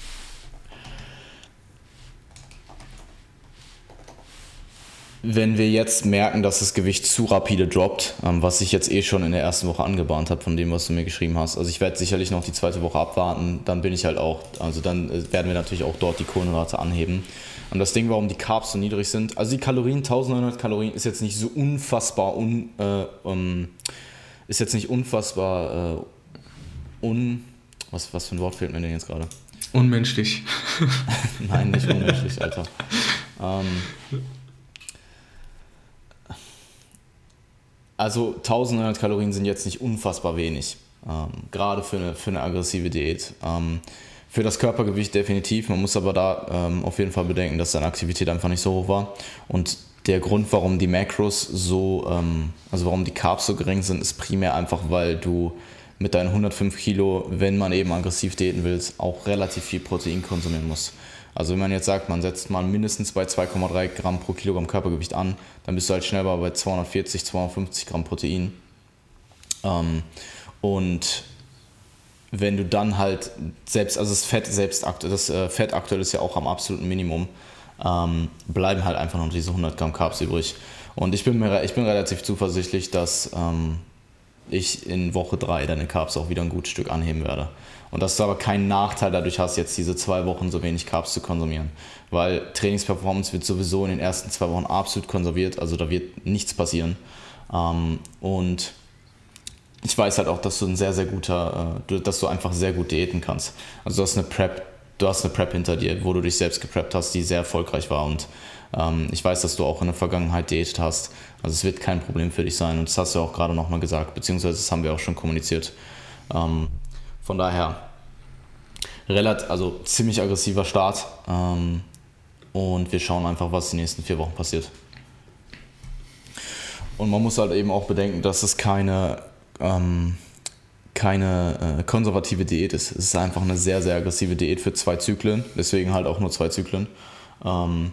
[SPEAKER 1] wenn wir jetzt merken, dass das Gewicht zu rapide droppt, ähm, was ich jetzt eh schon in der ersten Woche angebahnt habe, von dem, was du mir geschrieben hast. Also ich werde sicherlich noch die zweite Woche abwarten, dann bin ich halt auch, also dann äh, werden wir natürlich auch dort die Kohlenhydrate anheben. Und das Ding, warum die Carbs so niedrig sind, also die Kalorien, 1900 Kalorien, ist jetzt nicht so unfassbar, un, äh, um, ist jetzt nicht unfassbar äh, un. Was, was für ein Wort fehlt mir denn jetzt gerade?
[SPEAKER 2] Unmenschlich.
[SPEAKER 1] Nein, nicht unmenschlich, Alter. Ähm, also 1900 Kalorien sind jetzt nicht unfassbar wenig. Ähm, gerade für eine, für eine aggressive Diät. Ähm, für das Körpergewicht definitiv. Man muss aber da ähm, auf jeden Fall bedenken, dass seine Aktivität einfach nicht so hoch war. Und der Grund, warum die Macros so, ähm, also warum die Carbs so gering sind, ist primär einfach, weil du mit deinen 105 Kilo, wenn man eben aggressiv diäten will, auch relativ viel Protein konsumieren muss. Also wenn man jetzt sagt, man setzt mal mindestens bei 2,3 Gramm pro Kilogramm Körpergewicht an, dann bist du halt schnell bei 240, 250 Gramm Protein. Ähm, und wenn du dann halt selbst, also das Fett selbst, das äh, Fett aktuell ist ja auch am absoluten Minimum, ähm, bleiben halt einfach noch diese 100 Gramm Carbs übrig. Und ich bin, mir, ich bin relativ zuversichtlich, dass ähm, ich in Woche 3 deine Carbs auch wieder ein gutes Stück anheben werde. Und dass du aber keinen Nachteil dadurch hast, jetzt diese zwei Wochen so wenig Carbs zu konsumieren. Weil Trainingsperformance wird sowieso in den ersten zwei Wochen absolut konserviert, also da wird nichts passieren. Ähm, und ich weiß halt auch, dass du ein sehr, sehr guter, äh, dass du einfach sehr gut diäten kannst. Also du hast eine Prep, du hast eine Prep hinter dir, wo du dich selbst gepreppt hast, die sehr erfolgreich war und ähm, ich weiß, dass du auch in der Vergangenheit diätet hast. Also es wird kein Problem für dich sein und das hast du auch gerade nochmal gesagt, beziehungsweise das haben wir auch schon kommuniziert. Ähm, von daher, relativ, also ziemlich aggressiver Start ähm, und wir schauen einfach, was die nächsten vier Wochen passiert. Und man muss halt eben auch bedenken, dass es keine, ähm, keine äh, konservative Diät ist. Es ist einfach eine sehr, sehr aggressive Diät für zwei Zyklen, deswegen halt auch nur zwei Zyklen. Ähm,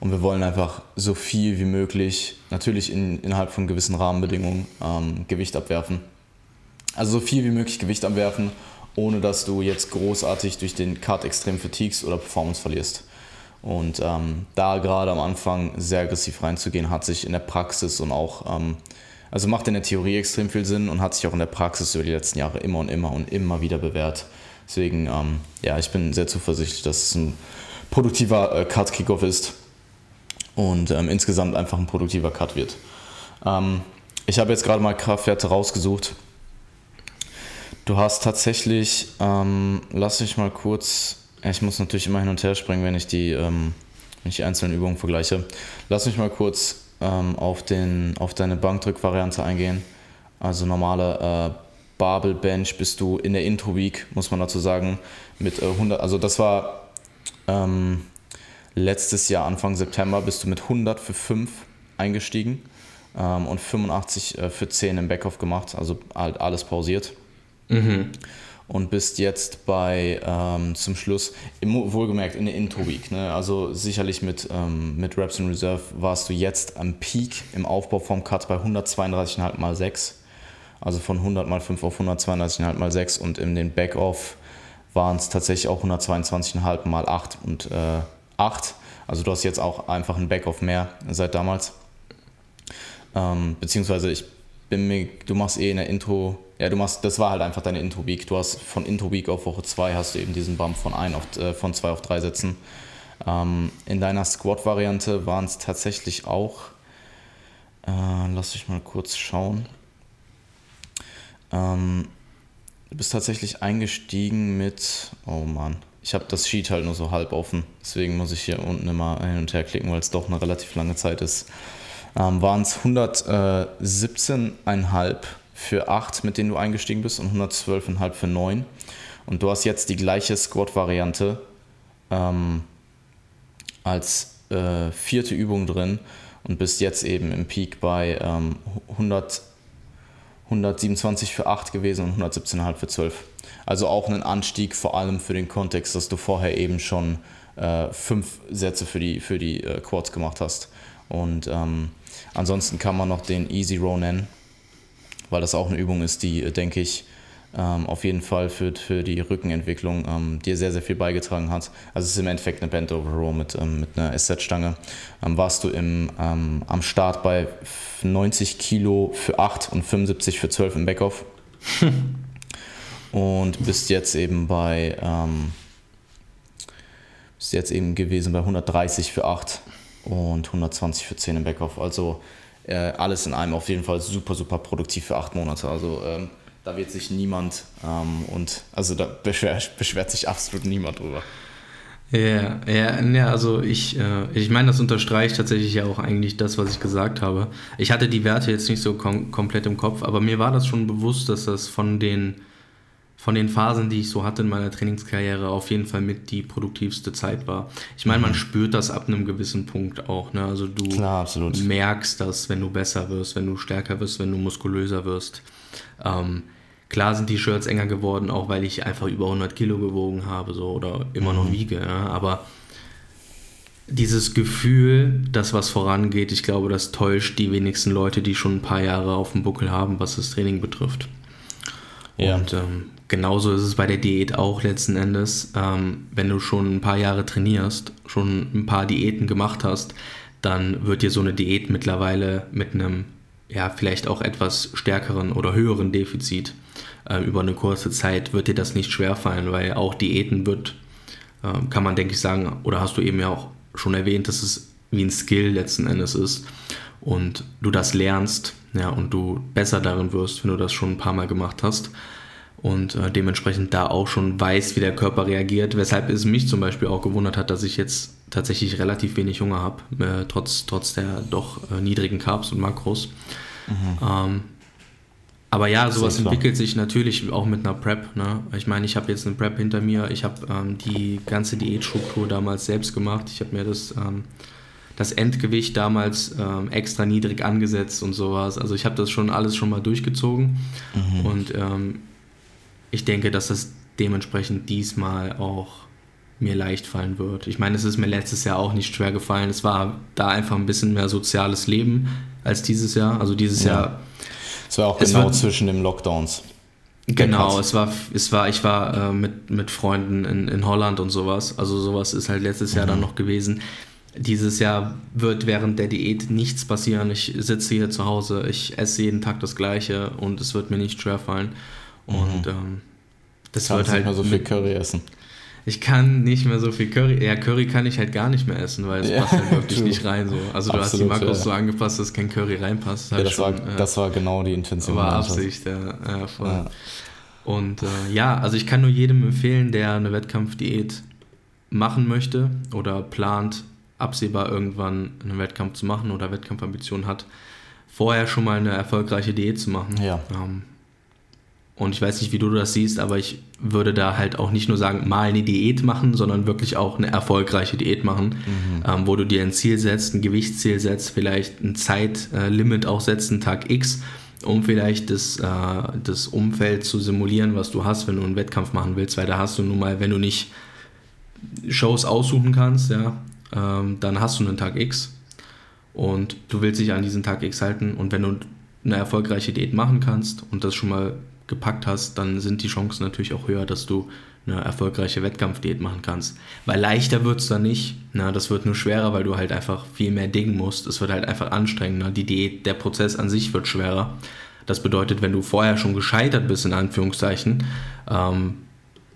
[SPEAKER 1] und wir wollen einfach so viel wie möglich, natürlich in, innerhalb von gewissen Rahmenbedingungen, ähm, Gewicht abwerfen. Also so viel wie möglich Gewicht abwerfen, ohne dass du jetzt großartig durch den Cut extrem vertiegst oder Performance verlierst. Und ähm, da gerade am Anfang sehr aggressiv reinzugehen, hat sich in der Praxis und auch, ähm, also macht in der Theorie extrem viel Sinn und hat sich auch in der Praxis über die letzten Jahre immer und immer und immer wieder bewährt. Deswegen, ähm, ja, ich bin sehr zuversichtlich, dass es ein produktiver äh, Cut-Kickoff ist und ähm, insgesamt einfach ein produktiver Cut wird. Ähm, ich habe jetzt gerade mal Kraftwerte rausgesucht. Du hast tatsächlich, ähm, lass mich mal kurz, ich muss natürlich immer hin und her springen, wenn ich die, ähm, wenn ich die einzelnen Übungen vergleiche. Lass mich mal kurz ähm, auf, den, auf deine Bankdrückvariante eingehen. Also normale äh, Barbell Bench bist du in der Intro Week, muss man dazu sagen, mit äh, 100, also das war ähm, letztes Jahr, Anfang September, bist du mit 100 für 5 eingestiegen ähm, und 85 äh, für 10 im Backoff gemacht, also halt alles pausiert. Mhm. Und bist jetzt bei ähm, zum Schluss, im, wohlgemerkt in der Intro-Week, ne? also sicherlich mit, ähm, mit Reps in Reserve warst du jetzt am Peak im Aufbau vom Cut bei 132,5 mal 6. Also von 100 mal 5 auf 132,5 mal 6 und in den Backoff waren es tatsächlich auch 122,5 mal 8 und äh, 8. Also du hast jetzt auch einfach ein Backoff mehr seit damals. Ähm, beziehungsweise ich bin mir, du machst eh in der Intro, ja, du machst, das war halt einfach deine Intro-Week. Du hast von Intro-Week auf Woche 2 hast du eben diesen Bump von 1 auf, äh, von 2 auf 3 Sätzen. Ähm, in deiner Squat-Variante waren es tatsächlich auch, äh, lass mich mal kurz schauen. Ähm, du bist tatsächlich eingestiegen mit, oh Mann, ich habe das Sheet halt nur so halb offen. Deswegen muss ich hier unten immer hin und her klicken, weil es doch eine relativ lange Zeit ist. Ähm, Waren es 117,5 für 8, mit denen du eingestiegen bist, und 112,5 für 9. Und du hast jetzt die gleiche Squat-Variante ähm, als äh, vierte Übung drin und bist jetzt eben im Peak bei ähm, 100, 127 für 8 gewesen und 117,5 für 12. Also auch ein Anstieg, vor allem für den Kontext, dass du vorher eben schon äh, fünf Sätze für die, für die äh, Quads gemacht hast. Und ähm, ansonsten kann man noch den Easy Row nennen, weil das auch eine Übung ist, die, äh, denke ich, ähm, auf jeden Fall für, für die Rückenentwicklung ähm, dir sehr, sehr viel beigetragen hat. Also es ist im Endeffekt eine Bent Over Row mit, ähm, mit einer SZ-Stange. Ähm, warst du im, ähm, am Start bei 90 Kilo für 8 und 75 für 12 im Backoff. und bist jetzt eben bei ähm, bist jetzt eben gewesen bei 130 für 8 und 120 für 10 im Backoff. Also äh, alles in einem auf jeden Fall super, super produktiv für 8 Monate. Also ähm, da wird sich niemand ähm, und also da beschwert, beschwert sich absolut niemand drüber.
[SPEAKER 2] Ja, ja, ja, also ich, äh, ich meine, das unterstreicht tatsächlich ja auch eigentlich das, was ich gesagt habe. Ich hatte die Werte jetzt nicht so kom komplett im Kopf, aber mir war das schon bewusst, dass das von den von den Phasen, die ich so hatte in meiner Trainingskarriere, auf jeden Fall mit die produktivste Zeit war. Ich meine, man mhm. spürt das ab einem gewissen Punkt auch. Ne? Also du Klar, merkst das, wenn du besser wirst, wenn du stärker wirst, wenn du muskulöser wirst. Ähm, klar sind die Shirts enger geworden, auch weil ich einfach über 100 Kilo gewogen habe so, oder immer noch mhm. wiege. Ja? Aber dieses Gefühl, dass was vorangeht, ich glaube, das täuscht die wenigsten Leute, die schon ein paar Jahre auf dem Buckel haben, was das Training betrifft. Ja. Und ähm, genauso ist es bei der Diät auch letzten Endes. Ähm, wenn du schon ein paar Jahre trainierst, schon ein paar Diäten gemacht hast, dann wird dir so eine Diät mittlerweile mit einem, ja, vielleicht auch etwas stärkeren oder höheren Defizit äh, über eine kurze Zeit, wird dir das nicht schwerfallen, weil auch Diäten wird, äh, kann man denke ich sagen, oder hast du eben ja auch schon erwähnt, dass es wie ein Skill letzten Endes ist und du das lernst, ja, und du besser darin wirst, wenn du das schon ein paar Mal gemacht hast und äh, dementsprechend da auch schon weiß, wie der Körper reagiert, weshalb es mich zum Beispiel auch gewundert hat, dass ich jetzt tatsächlich relativ wenig Hunger habe, äh, trotz, trotz der doch äh, niedrigen Carbs und Makros. Mhm. Ähm, aber ja, sowas entwickelt sich natürlich auch mit einer Prep. Ne? Ich meine, ich habe jetzt eine Prep hinter mir. Ich habe ähm, die ganze Diätstruktur damals selbst gemacht. Ich habe mir das, ähm, das Endgewicht damals ähm, extra niedrig angesetzt und sowas. Also ich habe das schon alles schon mal durchgezogen. Mhm. Und ähm, ich denke, dass das dementsprechend diesmal auch mir leicht fallen wird. Ich meine, es ist mir letztes Jahr auch nicht schwer gefallen. Es war da einfach ein bisschen mehr soziales Leben als dieses Jahr. Also dieses ja. Jahr.
[SPEAKER 1] Es war auch genau war, zwischen den Lockdowns.
[SPEAKER 2] Genau, es war, es war, ich war äh, mit, mit Freunden in, in Holland und sowas. Also sowas ist halt letztes mhm. Jahr dann mhm. noch gewesen. Dieses Jahr wird während der Diät nichts passieren. Ich sitze hier zu Hause, ich esse jeden Tag das Gleiche und es wird mir nicht schwer fallen. Und mhm. ähm,
[SPEAKER 1] das Kannst wird halt. Nicht mehr so viel Curry essen.
[SPEAKER 2] Ich kann nicht mehr so viel Curry. Ja, Curry kann ich halt gar nicht mehr essen, weil es ja, passt halt wirklich true. nicht rein. So. Also du Absolut, hast die Makros ja. so angepasst, dass kein Curry reinpasst.
[SPEAKER 1] Halt ja, das, schon, war, äh, das war genau die Intention.
[SPEAKER 2] War Absicht, ja. ja. Und äh, ja, also ich kann nur jedem empfehlen, der eine Wettkampfdiät machen möchte oder plant, absehbar irgendwann einen Wettkampf zu machen oder Wettkampfambitionen hat, vorher schon mal eine erfolgreiche Diät zu machen.
[SPEAKER 1] Ja. Ähm,
[SPEAKER 2] und ich weiß nicht, wie du das siehst, aber ich würde da halt auch nicht nur sagen, mal eine Diät machen, sondern wirklich auch eine erfolgreiche Diät machen, mhm. ähm, wo du dir ein Ziel setzt, ein Gewichtsziel setzt, vielleicht ein Zeitlimit auch setzt, einen Tag X, um vielleicht das, äh, das Umfeld zu simulieren, was du hast, wenn du einen Wettkampf machen willst, weil da hast du nun mal, wenn du nicht Shows aussuchen kannst, ja, ähm, dann hast du einen Tag X. Und du willst dich an diesen Tag X halten. Und wenn du eine erfolgreiche Diät machen kannst und das schon mal gepackt hast, dann sind die Chancen natürlich auch höher, dass du eine erfolgreiche Wettkampfdiät machen kannst. Weil leichter wird es dann nicht. Na, das wird nur schwerer, weil du halt einfach viel mehr dingen musst. Es wird halt einfach anstrengender. Die Diät, der Prozess an sich wird schwerer. Das bedeutet, wenn du vorher schon gescheitert bist, in Anführungszeichen, ähm,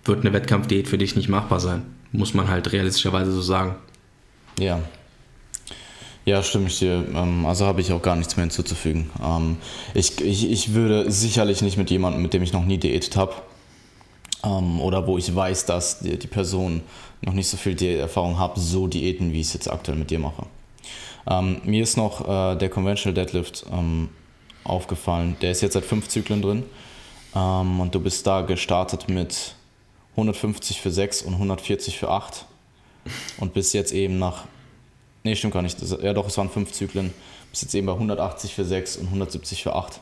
[SPEAKER 2] wird eine Wettkampfdiät für dich nicht machbar sein. Muss man halt realistischerweise so sagen.
[SPEAKER 1] Ja, ja, stimme ich dir. Ähm, also habe ich auch gar nichts mehr hinzuzufügen. Ähm, ich, ich, ich würde sicherlich nicht mit jemandem, mit dem ich noch nie diätet habe, ähm, oder wo ich weiß, dass die, Person noch nicht so viel Erfahrung hat, so diäten, wie ich es jetzt aktuell mit dir mache. mir ist noch äh, der Conventional Deadlift aufgefallen. Der ist jetzt seit fünf Zyklen drin. und du bist da gestartet mit 150 für 6 und 140 für 8. Und bist jetzt eben nach Nee, stimmt gar nicht. Das, ja, doch, es waren fünf Zyklen. Bis jetzt eben bei 180 für 6 und 170 für 8.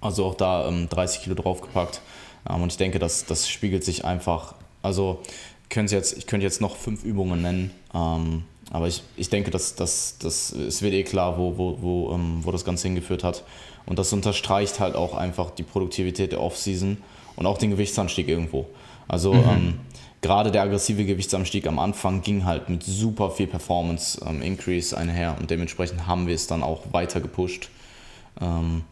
[SPEAKER 1] Also auch da ähm, 30 Kilo draufgepackt. Ähm, und ich denke, das, das spiegelt sich einfach. Also jetzt, ich könnte jetzt noch fünf Übungen nennen. Ähm, aber ich, ich denke, dass, dass, dass, es wird eh klar, wo, wo, wo, ähm, wo das Ganze hingeführt hat. Und das unterstreicht halt auch einfach die Produktivität der Offseason und auch den Gewichtsanstieg irgendwo. Also mhm. ähm, gerade der aggressive Gewichtsanstieg am Anfang ging halt mit super viel Performance ähm, Increase einher und dementsprechend haben wir es dann auch weiter gepusht. Ähm,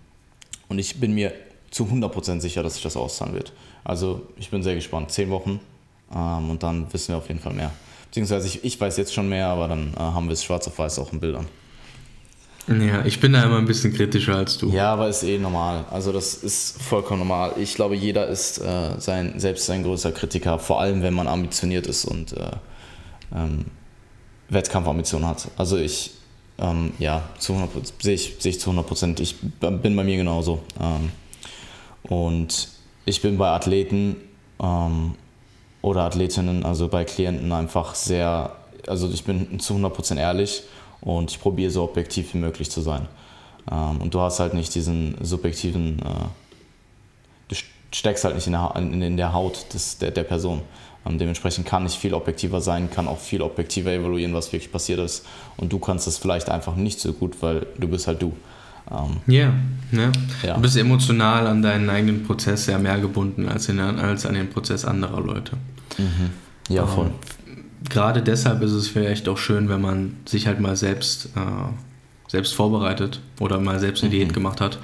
[SPEAKER 1] und ich bin mir zu 100% sicher, dass sich das auszahlen wird. Also ich bin sehr gespannt. Zehn Wochen ähm, und dann wissen wir auf jeden Fall mehr. Beziehungsweise ich, ich weiß jetzt schon mehr, aber dann äh, haben wir es schwarz auf weiß auch in Bildern.
[SPEAKER 2] Ja, ich bin da immer ein bisschen kritischer als du.
[SPEAKER 1] Ja, aber ist eh normal. Also das ist vollkommen normal. Ich glaube, jeder ist äh, sein, selbst sein größter Kritiker, vor allem wenn man ambitioniert ist und äh, ähm, Wettkampfambitionen hat. Also ich, ähm, ja, sehe ich, seh ich zu 100 Prozent. Ich bin bei mir genauso. Ähm, und ich bin bei Athleten ähm, oder Athletinnen, also bei Klienten einfach sehr, also ich bin zu 100 Prozent ehrlich und ich probiere so objektiv wie möglich zu sein. Ähm, und du hast halt nicht diesen subjektiven, äh, du steckst halt nicht in der, in der Haut des, der, der Person. Ähm, dementsprechend kann ich viel objektiver sein, kann auch viel objektiver evaluieren, was wirklich passiert ist. Und du kannst das vielleicht einfach nicht so gut, weil du bist halt du.
[SPEAKER 2] Ähm, yeah, ne? ja, du bist emotional an deinen eigenen Prozess sehr mehr gebunden als, in, als an den Prozess anderer Leute.
[SPEAKER 1] Mhm. Ja, voll. Um,
[SPEAKER 2] gerade deshalb ist es vielleicht auch schön, wenn man sich halt mal selbst, äh, selbst vorbereitet oder mal selbst eine mhm. Diät gemacht hat,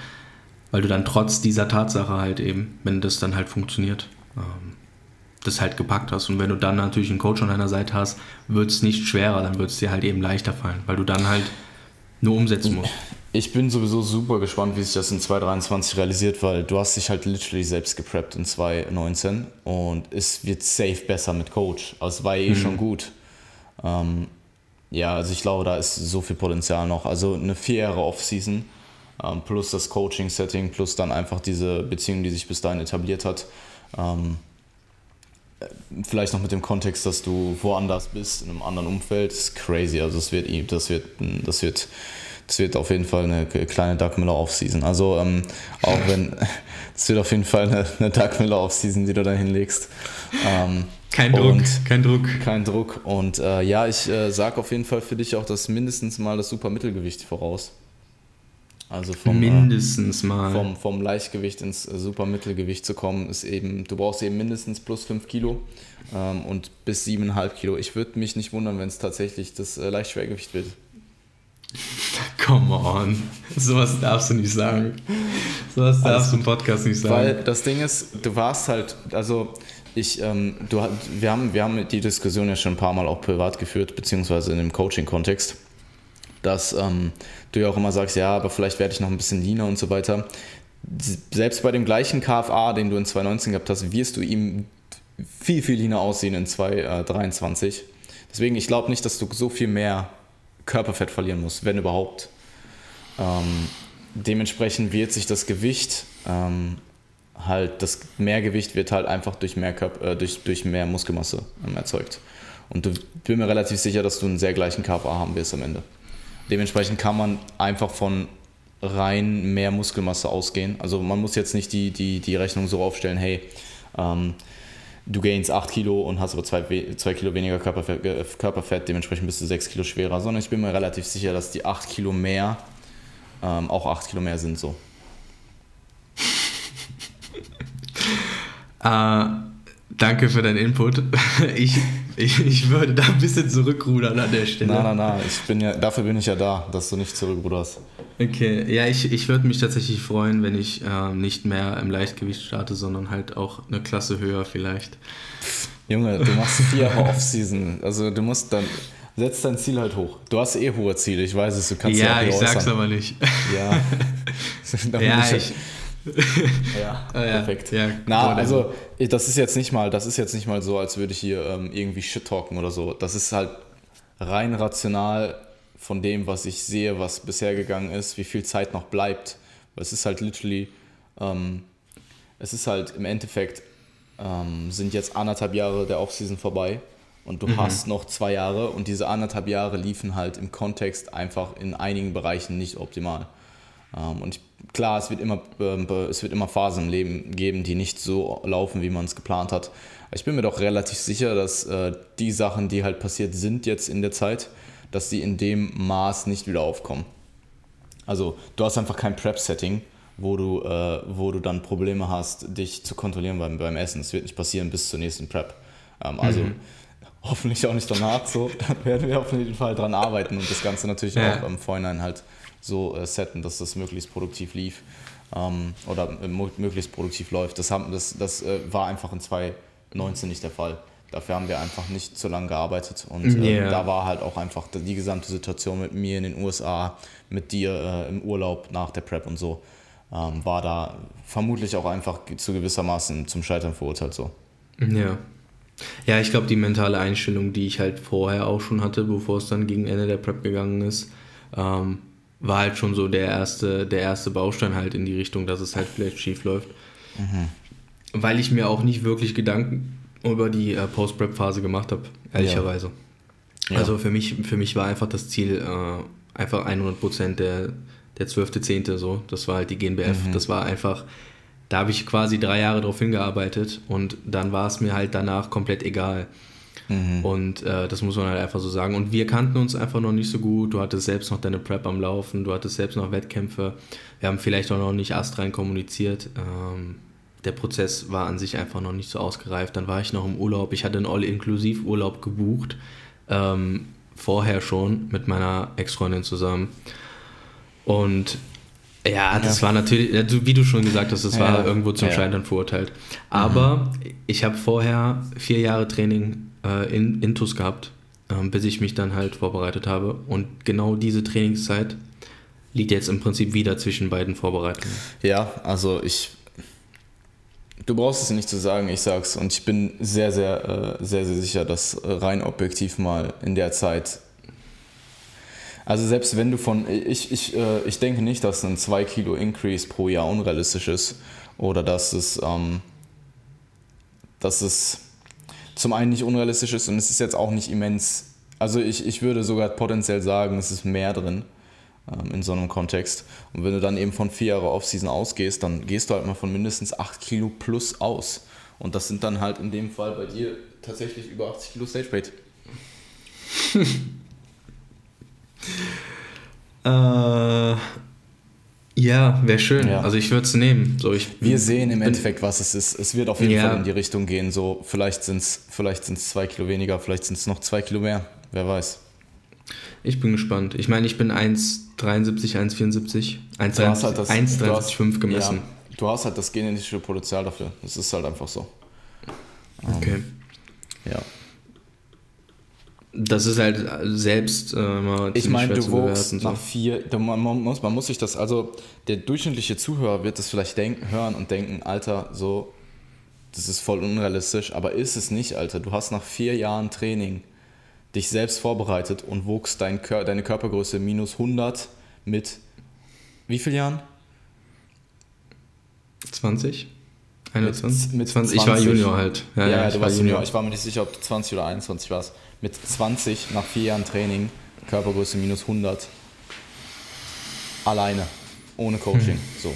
[SPEAKER 2] weil du dann trotz dieser Tatsache halt eben, wenn das dann halt funktioniert, ähm, das halt gepackt hast. Und wenn du dann natürlich einen Coach an deiner Seite hast, wird es nicht schwerer, dann wird es dir halt eben leichter fallen, weil du dann halt nur umsetzen musst.
[SPEAKER 1] Ich bin sowieso super gespannt, wie sich das in 2023 realisiert, weil du hast dich halt literally selbst gepreppt in 2019 und es wird safe besser mit Coach. Also es war eh mhm. schon gut. Ähm, ja, also ich glaube, da ist so viel Potenzial noch. Also eine vier Jahre Off-Season ähm, plus das Coaching-Setting plus dann einfach diese Beziehung, die sich bis dahin etabliert hat. Ähm, vielleicht noch mit dem Kontext, dass du woanders bist, in einem anderen Umfeld, ist crazy. Also das wird, das wird, das wird das wird auf jeden Fall eine kleine Doug Miller Offseason. Also ähm, auch wenn Es wird auf jeden Fall eine, eine Doug Miller Offseason, die du da hinlegst. Ähm,
[SPEAKER 2] kein Druck, kein Druck.
[SPEAKER 1] Kein Druck. Und äh, ja, ich äh, sage auf jeden Fall für dich auch das mindestens mal das Supermittelgewicht voraus. Also vom,
[SPEAKER 2] äh, mindestens mal.
[SPEAKER 1] Vom, vom Leichtgewicht ins äh, Supermittelgewicht zu kommen, ist eben, du brauchst eben mindestens plus 5 Kilo ähm, und bis 7,5 Kilo. Ich würde mich nicht wundern, wenn es tatsächlich das äh, Leichtschwergewicht wird.
[SPEAKER 2] Come on. Sowas darfst du nicht sagen. Sowas darfst du im Podcast nicht sagen.
[SPEAKER 1] Weil das Ding ist, du warst halt, also ich, ähm, du, wir, haben, wir haben die Diskussion ja schon ein paar Mal auch privat geführt, beziehungsweise in dem Coaching-Kontext, dass ähm, du ja auch immer sagst, ja, aber vielleicht werde ich noch ein bisschen leaner und so weiter. Selbst bei dem gleichen KFA, den du in 2019 gehabt hast, wirst du ihm viel, viel leaner aussehen in 2023. Deswegen, ich glaube nicht, dass du so viel mehr Körperfett verlieren musst, wenn überhaupt. Ähm, dementsprechend wird sich das Gewicht ähm, halt, das Mehrgewicht wird halt einfach durch mehr, Körper, äh, durch, durch mehr Muskelmasse ähm, erzeugt. Und du bin mir relativ sicher, dass du einen sehr gleichen KFA haben wirst am Ende. Dementsprechend kann man einfach von rein mehr Muskelmasse ausgehen. Also man muss jetzt nicht die, die, die Rechnung so aufstellen, hey, ähm, du gainst 8 Kilo und hast aber 2, Kilo weniger Körperfett, Körperfett, dementsprechend bist du 6 Kilo schwerer, sondern ich bin mir relativ sicher, dass die 8 Kilo mehr ähm, auch 8 Kilo mehr sind so.
[SPEAKER 2] äh, danke für deinen Input. Ich, ich, ich würde da ein bisschen zurückrudern an der Stelle.
[SPEAKER 1] Nein, nein, nein, ich bin ja, dafür bin ich ja da, dass du nicht zurückruderst.
[SPEAKER 2] Okay, ja, ich, ich würde mich tatsächlich freuen, wenn ich äh, nicht mehr im Leichtgewicht starte, sondern halt auch eine Klasse höher vielleicht.
[SPEAKER 1] Junge, du machst vier Off-Season. Also du musst dann, setz dein Ziel halt hoch. Du hast eh hohe Ziele, ich weiß es, du kannst
[SPEAKER 2] ja, ja ich äußern. sag's aber nicht.
[SPEAKER 1] Ja,
[SPEAKER 2] ja ich,
[SPEAKER 1] ja, oh, ja, perfekt. Ja, Na, also das ist jetzt nicht mal, das ist jetzt nicht mal so, als würde ich hier ähm, irgendwie shit talken oder so. Das ist halt rein rational von dem, was ich sehe, was bisher gegangen ist, wie viel Zeit noch bleibt. Es ist halt literally, ähm, es ist halt im Endeffekt, ähm, sind jetzt anderthalb Jahre der Offseason vorbei und du mhm. hast noch zwei Jahre und diese anderthalb Jahre liefen halt im Kontext einfach in einigen Bereichen nicht optimal. Ähm, und klar, es wird, immer, ähm, es wird immer Phasen im Leben geben, die nicht so laufen, wie man es geplant hat. Ich bin mir doch relativ sicher, dass äh, die Sachen, die halt passiert sind jetzt in der Zeit, dass sie in dem Maß nicht wieder aufkommen. Also du hast einfach kein Prep-Setting, wo du, äh, wo du dann Probleme hast, dich zu kontrollieren beim, beim Essen. Das wird nicht passieren bis zur nächsten Prep. Ähm, also mhm. hoffentlich auch nicht danach so. Da werden wir auf jeden Fall dran arbeiten und das Ganze natürlich ja. auch im Vorhinein halt so äh, setten, dass das möglichst produktiv lief ähm, oder äh, möglichst produktiv läuft. Das, haben, das, das äh, war einfach in 2019 nicht der Fall. Dafür haben wir einfach nicht so lange gearbeitet und yeah. da war halt auch einfach die gesamte Situation mit mir in den USA, mit dir äh, im Urlaub nach der Prep und so, ähm, war da vermutlich auch einfach zu gewissermaßen zum Scheitern verurteilt so.
[SPEAKER 2] Ja. Ja, ich glaube, die mentale Einstellung, die ich halt vorher auch schon hatte, bevor es dann gegen Ende der Prep gegangen ist, ähm, war halt schon so der erste, der erste Baustein halt in die Richtung, dass es halt vielleicht schief läuft. Mhm. Weil ich mir auch nicht wirklich Gedanken über die äh, Post-Prep-Phase gemacht habe, ehrlicherweise. Ja. Also für mich, für mich war einfach das Ziel äh, einfach 100% der, der 12.10. so. Das war halt die GNBF. Mhm. Das war einfach, da habe ich quasi drei Jahre drauf hingearbeitet und dann war es mir halt danach komplett egal. Mhm. Und äh, das muss man halt einfach so sagen. Und wir kannten uns einfach noch nicht so gut. Du hattest selbst noch deine Prep am Laufen, du hattest selbst noch Wettkämpfe. Wir haben vielleicht auch noch nicht astrein kommuniziert. Ähm, der Prozess war an sich einfach noch nicht so ausgereift. Dann war ich noch im Urlaub. Ich hatte einen All-Inklusiv-Urlaub gebucht. Ähm, vorher schon mit meiner Ex-Freundin zusammen. Und ja, das ja. war natürlich, wie du schon gesagt hast, das ja, war irgendwo zum ja. Scheitern verurteilt. Aber mhm. ich habe vorher vier Jahre Training äh, in Intus gehabt, äh, bis ich mich dann halt vorbereitet habe. Und genau diese Trainingszeit liegt jetzt im Prinzip wieder zwischen beiden Vorbereitungen.
[SPEAKER 1] Ja, also ich. Du brauchst es nicht zu sagen, ich sag's. Und ich bin sehr, sehr, äh, sehr, sehr sicher, dass rein objektiv mal in der Zeit also selbst wenn du von, ich, ich, äh, ich denke nicht, dass ein 2 Kilo Increase pro Jahr unrealistisch ist oder dass es, ähm, dass es zum einen nicht unrealistisch ist und es ist jetzt auch nicht immens. Also ich, ich würde sogar potenziell sagen, es ist mehr drin. ähm, in so einem Kontext. Und wenn du dann eben von vier Jahre Offseason ausgehst, dann gehst du halt mal von mindestens 8 Kilo plus aus. Und das sind dann halt in dem Fall bei dir tatsächlich über 80 Kilo Stage Weight.
[SPEAKER 2] äh, ja, wäre schön. Ja. Also ich würde es nehmen. So, ich
[SPEAKER 1] Wir sehen im Endeffekt, was es ist. Es wird auf jeden ja. Fall in die Richtung gehen. So, vielleicht sind es vielleicht sind's zwei Kilo weniger, vielleicht sind es noch zwei Kilo mehr. Wer weiß.
[SPEAKER 2] Ich bin gespannt. Ich meine, ich bin 1,73, 1,74, 1,355 gemessen.
[SPEAKER 1] Ja, du hast halt das genetische Potenzial dafür. Das ist halt einfach so.
[SPEAKER 2] Okay. Um,
[SPEAKER 1] ja.
[SPEAKER 2] Das ist halt selbst äh,
[SPEAKER 1] Ich meine, du wuchst so. nach vier. Man muss, man muss sich das, also der durchschnittliche Zuhörer wird das vielleicht denken, hören und denken, Alter, so, das ist voll unrealistisch, aber ist es nicht, Alter. Du hast nach vier Jahren Training dich selbst vorbereitet und wuchst dein, deine Körpergröße minus 100 mit wie vielen Jahren?
[SPEAKER 2] 20? 21? Mit, mit 20. Ich war Junior halt.
[SPEAKER 1] Ja, ja, ja du warst Junior. Ich war mir nicht sicher, ob du 20 oder 21 warst. Mit 20 nach vier Jahren Training, Körpergröße minus 100. Alleine. Ohne Coaching. Hm. So.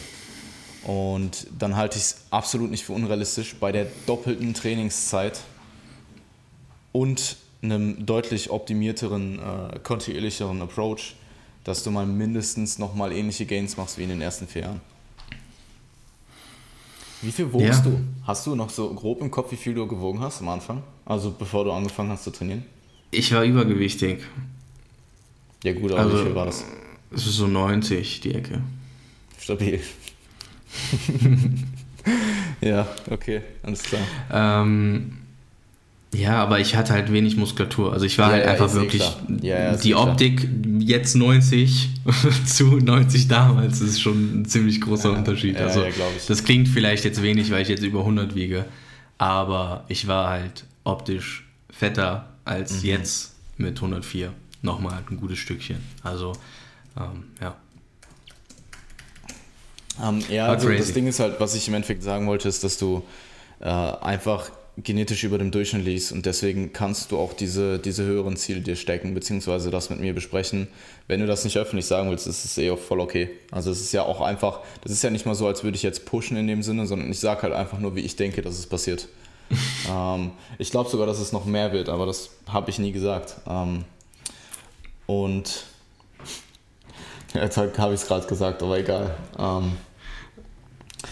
[SPEAKER 1] Und dann halte ich es absolut nicht für unrealistisch, bei der doppelten Trainingszeit und einem deutlich optimierteren, äh, kontinuierlicheren Approach, dass du mal mindestens nochmal ähnliche Gains machst wie in den ersten vier Jahren. Wie viel wogst ja. du? Hast du noch so grob im Kopf, wie viel du gewogen hast am Anfang? Also bevor du angefangen hast zu trainieren?
[SPEAKER 2] Ich war übergewichtig.
[SPEAKER 1] Ja gut, aber also, wie viel war das?
[SPEAKER 2] Es ist so 90, die Ecke.
[SPEAKER 1] Stabil. ja, okay, alles klar.
[SPEAKER 2] Ähm, ja, aber ich hatte halt wenig Muskulatur. Also ich war ja, halt ja, einfach eh wirklich. Ja, die Optik klar. jetzt 90 zu 90 damals ist schon ein ziemlich großer Unterschied. also das klingt vielleicht jetzt wenig, weil ich jetzt über 100 wiege. Aber ich war halt optisch fetter als mhm. jetzt mit 104. Nochmal ein gutes Stückchen. Also, ähm, ja.
[SPEAKER 1] Um, ähm, ja, also das Ding ist halt, was ich im Endeffekt sagen wollte, ist, dass du äh, einfach genetisch über dem Durchschnitt liegst und deswegen kannst du auch diese, diese höheren Ziele dir stecken, beziehungsweise das mit mir besprechen. Wenn du das nicht öffentlich sagen willst, ist es eh auch voll okay. Also es ist ja auch einfach, das ist ja nicht mal so, als würde ich jetzt pushen in dem Sinne, sondern ich sage halt einfach nur, wie ich denke, dass es passiert. ähm, ich glaube sogar, dass es noch mehr wird, aber das habe ich nie gesagt. Ähm, und jetzt habe ich es gerade gesagt, aber egal. Ähm,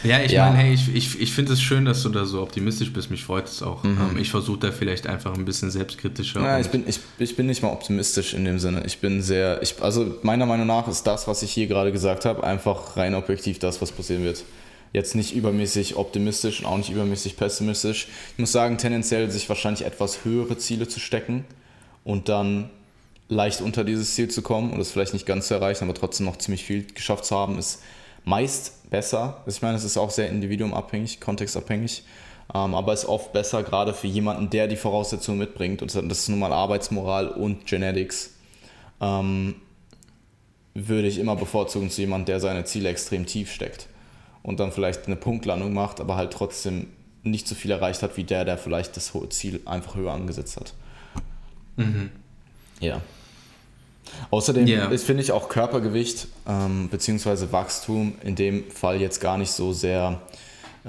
[SPEAKER 2] ja, ich ja. meine, hey, ich, ich, ich finde es schön, dass du da so optimistisch bist. Mich freut es auch. Mhm. Ähm, ich versuche da vielleicht einfach ein bisschen selbstkritischer.
[SPEAKER 1] Ja, ich bin, ich, ich bin nicht mal optimistisch in dem Sinne. Ich bin sehr, ich, also meiner Meinung nach ist das, was ich hier gerade gesagt habe, einfach rein objektiv das, was passieren wird. Jetzt nicht übermäßig optimistisch und auch nicht übermäßig pessimistisch. Ich muss sagen, tendenziell sich wahrscheinlich etwas höhere Ziele zu stecken und dann leicht unter dieses Ziel zu kommen und es vielleicht nicht ganz zu erreichen, aber trotzdem noch ziemlich viel geschafft zu haben, ist meist besser. Ich meine, es ist auch sehr individuumabhängig, kontextabhängig. Ähm, aber ist oft besser, gerade für jemanden, der die Voraussetzungen mitbringt. Und das ist nun mal Arbeitsmoral und Genetics. Ähm, würde ich immer bevorzugen zu jemandem, der seine Ziele extrem tief steckt. Und dann vielleicht eine Punktlandung macht, aber halt trotzdem nicht so viel erreicht hat wie der, der vielleicht das Ziel einfach höher angesetzt hat. Mhm. Ja. Außerdem yeah. ist, finde ich, auch Körpergewicht ähm, bzw. Wachstum in dem Fall jetzt gar nicht so sehr.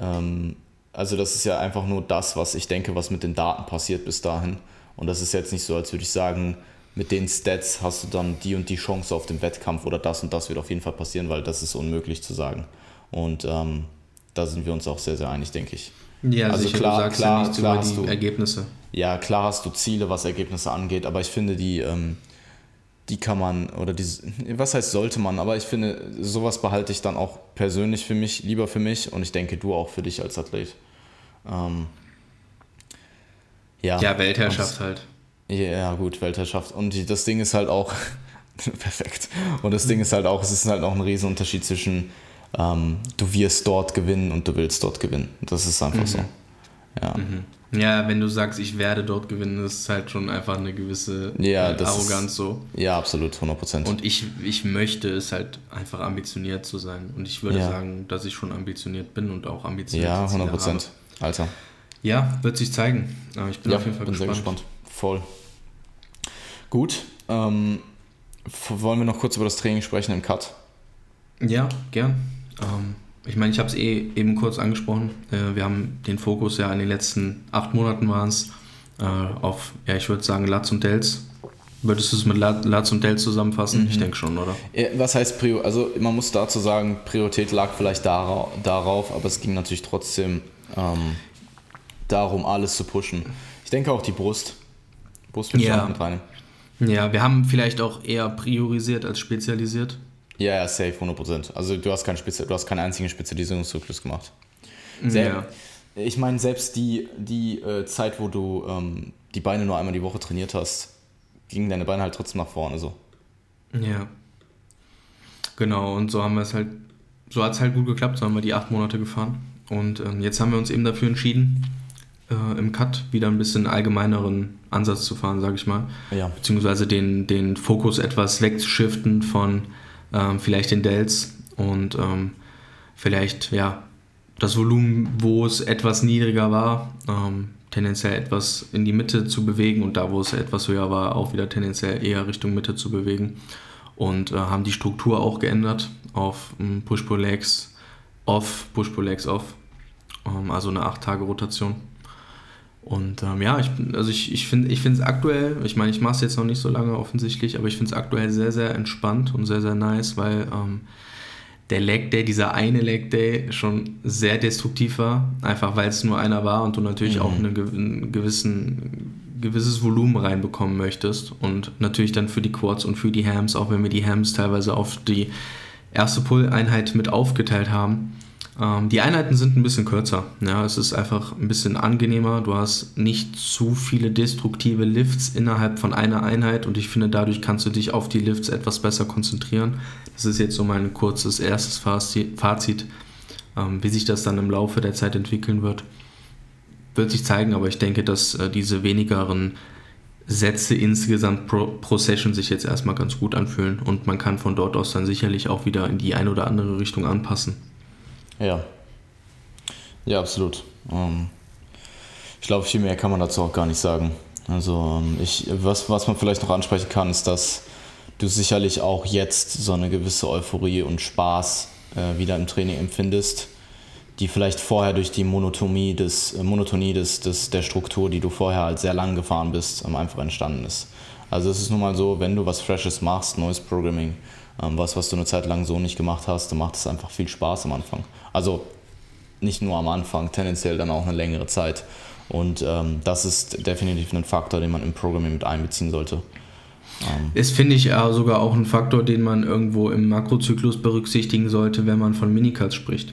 [SPEAKER 1] Ähm, also, das ist ja einfach nur das, was ich denke, was mit den Daten passiert bis dahin. Und das ist jetzt nicht so, als würde ich sagen, mit den Stats hast du dann die und die Chance auf den Wettkampf oder das und das wird auf jeden Fall passieren, weil das ist unmöglich zu sagen. Und ähm, da sind wir uns auch sehr, sehr einig, denke ich.
[SPEAKER 2] Ja, also sicher, klar, du sagst klar, ja nichts klar über die du, Ergebnisse.
[SPEAKER 1] Ja, klar hast du Ziele, was Ergebnisse angeht, aber ich finde, die, ähm, die kann man, oder die, was heißt sollte man, aber ich finde, sowas behalte ich dann auch persönlich für mich, lieber für mich und ich denke, du auch für dich als Athlet. Ähm,
[SPEAKER 2] ja, ja, Weltherrschaft halt.
[SPEAKER 1] Ja, gut, Weltherrschaft. Und das Ding ist halt auch, perfekt. Und das Ding ist halt auch, es ist halt auch ein Riesenunterschied zwischen, ähm, du wirst dort gewinnen und du willst dort gewinnen. Das ist einfach mhm. so. Ja.
[SPEAKER 2] Mhm. Ja, wenn du sagst, ich werde dort gewinnen, ist halt schon einfach eine gewisse ja, äh, Arroganz ist, so.
[SPEAKER 1] Ja, absolut, 100%.
[SPEAKER 2] Und ich, ich möchte es halt einfach ambitioniert zu sein. Und ich würde ja. sagen, dass ich schon ambitioniert bin und auch ambitioniert
[SPEAKER 1] Ja, 100%. Habe. Alter.
[SPEAKER 2] Ja, wird sich zeigen. Aber ich bin
[SPEAKER 1] ja,
[SPEAKER 2] auf jeden Fall
[SPEAKER 1] bin
[SPEAKER 2] gespannt.
[SPEAKER 1] sehr gespannt. Voll. Gut. Ähm, wollen wir noch kurz über das Training sprechen im Cut?
[SPEAKER 2] Ja, gern. Ähm, ich meine, ich habe es eh eben kurz angesprochen. Äh, wir haben den Fokus ja in den letzten acht Monaten waren es äh, auf, ja, ich würde sagen, Latz und Dells. Würdest du es mit Latz und Dells zusammenfassen? Mhm. Ich denke schon, oder?
[SPEAKER 1] Was heißt Prior? Also man muss dazu sagen, Priorität lag vielleicht darauf, darauf aber es ging natürlich trotzdem ähm, darum, alles zu pushen. Ich denke auch die Brust. Brust wird
[SPEAKER 2] ja. mit rein. Ja, wir haben vielleicht auch eher priorisiert als spezialisiert.
[SPEAKER 1] Ja, ja, safe, 100%. Also du hast, keinen, Spezi du hast keinen einzigen Spezialisierungszyklus gemacht. Sehr, ja. Ich meine, selbst die, die äh, Zeit, wo du ähm, die Beine nur einmal die Woche trainiert hast, gingen deine Beine halt trotzdem nach vorne so.
[SPEAKER 2] Ja. Genau, und so haben wir es halt, so hat es halt gut geklappt, so haben wir die acht Monate gefahren. Und ähm, jetzt haben wir uns eben dafür entschieden, äh, im Cut wieder ein bisschen allgemeineren Ansatz zu fahren, sage ich mal. Ja. Beziehungsweise den, den Fokus etwas wegzuschiften von ähm, vielleicht den Dells und ähm, vielleicht ja das Volumen, wo es etwas niedriger war, ähm, tendenziell etwas in die Mitte zu bewegen und da, wo es etwas höher war, auch wieder tendenziell eher Richtung Mitte zu bewegen und äh, haben die Struktur auch geändert auf ähm, Push-Pull-Legs off, Push-Pull-Legs off, ähm, also eine 8-Tage-Rotation. Und ähm, ja, ich, also ich, ich finde es aktuell, ich meine, ich mache es jetzt noch nicht so lange offensichtlich, aber ich finde es aktuell sehr, sehr entspannt und sehr, sehr nice, weil ähm, der Leg Day, dieser eine Leg Day schon sehr destruktiv war, einfach weil es nur einer war und du natürlich mhm. auch eine, ein gewissen, gewisses Volumen reinbekommen möchtest und natürlich dann für die Quads und für die Hams, auch wenn wir die Hams teilweise auf die erste Pull-Einheit mit aufgeteilt haben, ähm, die Einheiten sind ein bisschen kürzer. Ja, es ist einfach ein bisschen angenehmer. Du hast nicht zu viele destruktive Lifts innerhalb von einer Einheit und ich finde, dadurch kannst du dich auf die Lifts etwas besser konzentrieren. Das ist jetzt so mein kurzes erstes Fazit. Ähm, wie sich das dann im Laufe der Zeit entwickeln wird, wird sich zeigen, aber ich denke, dass äh, diese wenigeren Sätze insgesamt pro, pro, Session sich jetzt erstmal ganz gut anfühlen und man kann von dort aus dann sicherlich auch wieder in die eine oder andere Richtung anpassen.
[SPEAKER 1] Ja. Ja, absolut. Ähm, ich glaube, viel mehr kann man dazu auch gar nicht sagen. Also, ähm, ich, was, was man vielleicht noch ansprechen kann, ist, dass du sicherlich auch jetzt so eine gewisse Euphorie und Spaß äh, wieder im Training empfindest, die vielleicht vorher durch die Monotonie des, äh, Monotonie des, des, der Struktur, die du vorher halt sehr lang gefahren bist, ähm, einfach entstanden ist. Also es ist nun mal so, wenn du was Freshes machst, neues Programming, ähm, was, was du eine Zeit lang so nicht gemacht hast, dann macht es einfach viel Spaß am Anfang. Also nicht nur am Anfang, tendenziell dann auch eine längere Zeit. Und ähm, das ist definitiv ein Faktor, den man im Programming mit einbeziehen sollte.
[SPEAKER 2] Ähm. Ist, finde ich, äh, sogar auch ein Faktor, den man irgendwo im Makrozyklus berücksichtigen sollte, wenn man von Minicuts spricht.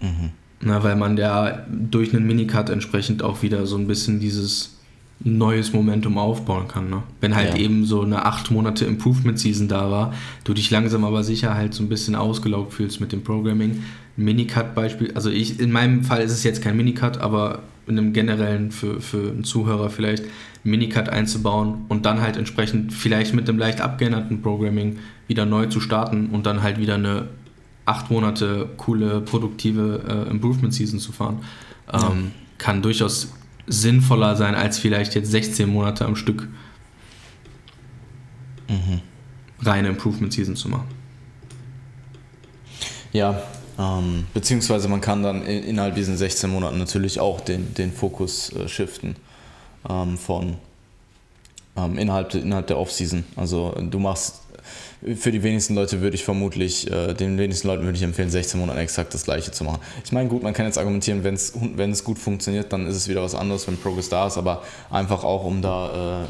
[SPEAKER 2] Mhm. Na, weil man ja durch einen Minicut entsprechend auch wieder so ein bisschen dieses neues Momentum aufbauen kann. Ne? Wenn halt ja. eben so eine acht Monate Improvement-Season da war, du dich langsam aber sicher halt so ein bisschen ausgelaugt fühlst mit dem Programming. Minicut-Beispiel, also ich, in meinem Fall ist es jetzt kein Minicut, aber in einem generellen für, für einen Zuhörer vielleicht Minicut einzubauen und dann halt entsprechend vielleicht mit dem leicht abgeänderten Programming wieder neu zu starten und dann halt wieder eine acht Monate coole, produktive äh, Improvement-Season zu fahren, ähm, ja. kann durchaus sinnvoller sein, als vielleicht jetzt 16 Monate am Stück mhm. reine Improvement Season zu machen.
[SPEAKER 1] Ja, ähm, beziehungsweise man kann dann in, innerhalb diesen 16 Monaten natürlich auch den, den Fokus äh, shiften ähm, von ähm, innerhalb, innerhalb der Offseason. Also du machst für die wenigsten Leute würde ich vermutlich, äh, den wenigsten Leuten würde ich empfehlen, 16 Monate exakt das gleiche zu machen. Ich meine, gut, man kann jetzt argumentieren, wenn es gut funktioniert, dann ist es wieder was anderes, wenn Progress da ist, aber einfach auch, um da äh,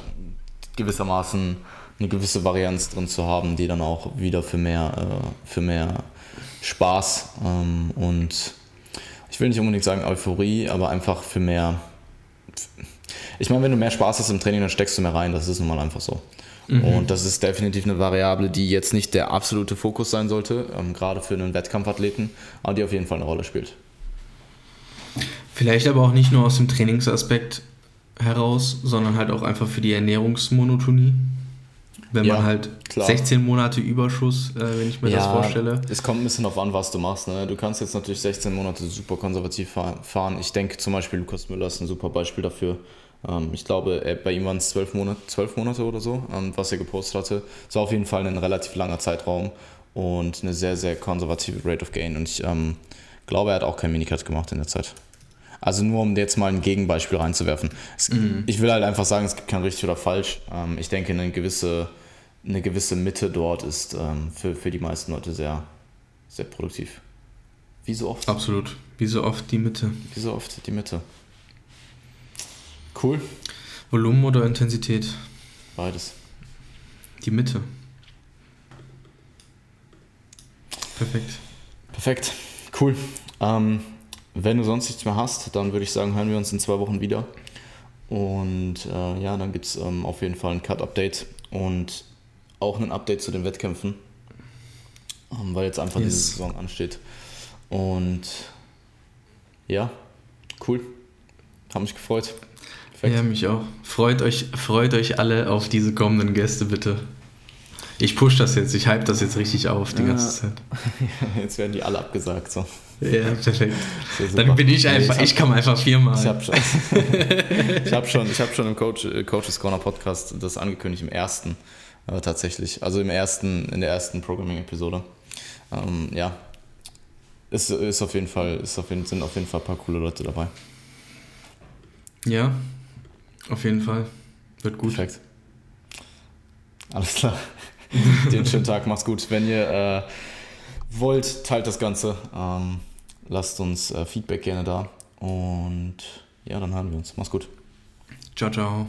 [SPEAKER 1] gewissermaßen eine gewisse Varianz drin zu haben, die dann auch wieder für mehr, äh, für mehr Spaß ähm, und ich will nicht unbedingt sagen Euphorie, aber einfach für mehr. Ich meine, wenn du mehr Spaß hast im Training, dann steckst du mehr rein, das ist nun mal einfach so. Mhm. Und das ist definitiv eine Variable, die jetzt nicht der absolute Fokus sein sollte, ähm, gerade für einen Wettkampfathleten, aber die auf jeden Fall eine Rolle spielt.
[SPEAKER 2] Vielleicht aber auch nicht nur aus dem Trainingsaspekt heraus, sondern halt auch einfach für die Ernährungsmonotonie. Wenn ja, man halt klar. 16 Monate Überschuss, äh, wenn ich mir ja, das vorstelle.
[SPEAKER 1] Es kommt ein bisschen auf an, was du machst. Ne? Du kannst jetzt natürlich 16 Monate super konservativ fahren. Ich denke zum Beispiel, Lukas Müller ist ein super Beispiel dafür. Ähm, ich glaube, bei ihm waren es zwölf Monate, zwölf Monate oder so, ähm, was er gepostet hatte. Es war auf jeden Fall ein relativ langer Zeitraum und eine sehr, sehr konservative Rate of Gain. Und ich ähm, glaube, er hat auch kein Minicut gemacht in der Zeit. Also nur um jetzt mal ein Gegenbeispiel reinzuwerfen. Es, mhm. Ich will halt einfach sagen, es gibt kein richtig oder falsch. Ähm, ich denke, eine gewisse, eine gewisse Mitte dort ist ähm, für, für die meisten Leute sehr, sehr produktiv.
[SPEAKER 2] Wie so oft. Absolut. Wie so oft die Mitte.
[SPEAKER 1] Wie so oft die Mitte. Cool.
[SPEAKER 2] Volumen oder Intensität?
[SPEAKER 1] Beides.
[SPEAKER 2] Die Mitte. Perfekt.
[SPEAKER 1] Perfekt. Cool. Ähm, wenn du sonst nichts mehr hast, dann würde ich sagen, hören wir uns in zwei Wochen wieder. Und äh, ja, dann gibt es ähm, auf jeden Fall ein Cut-Update und auch ein Update zu den Wettkämpfen, ähm, weil jetzt einfach yes. diese Saison ansteht. Und ja, cool. Haben mich gefreut.
[SPEAKER 2] Perfekt. Ja, mich auch. Freut euch, freut euch alle auf diese kommenden Gäste, bitte. Ich push das jetzt, ich hype das jetzt richtig auf die ganze Zeit.
[SPEAKER 1] jetzt werden die alle abgesagt. So.
[SPEAKER 2] Ja, perfekt. Dann bin ich einfach, ich, komme einfach viermal.
[SPEAKER 1] Ich habe schon, ich hab schon, ich hab schon im Coach, äh, Coaches Corner Podcast das angekündigt, im ersten äh, tatsächlich. Also im ersten, in der ersten Programming-Episode. Ähm, ja, ist, ist auf jeden Fall, ist auf jeden, sind auf jeden Fall ein paar coole Leute dabei.
[SPEAKER 2] Ja, auf jeden Fall. Wird gut.
[SPEAKER 1] Perfekt. Alles klar. Den schönen Tag, macht's gut. Wenn ihr äh, wollt, teilt das Ganze. Ähm, lasst uns äh, Feedback gerne da. Und ja, dann hören wir uns. Mach's gut.
[SPEAKER 2] Ciao, ciao.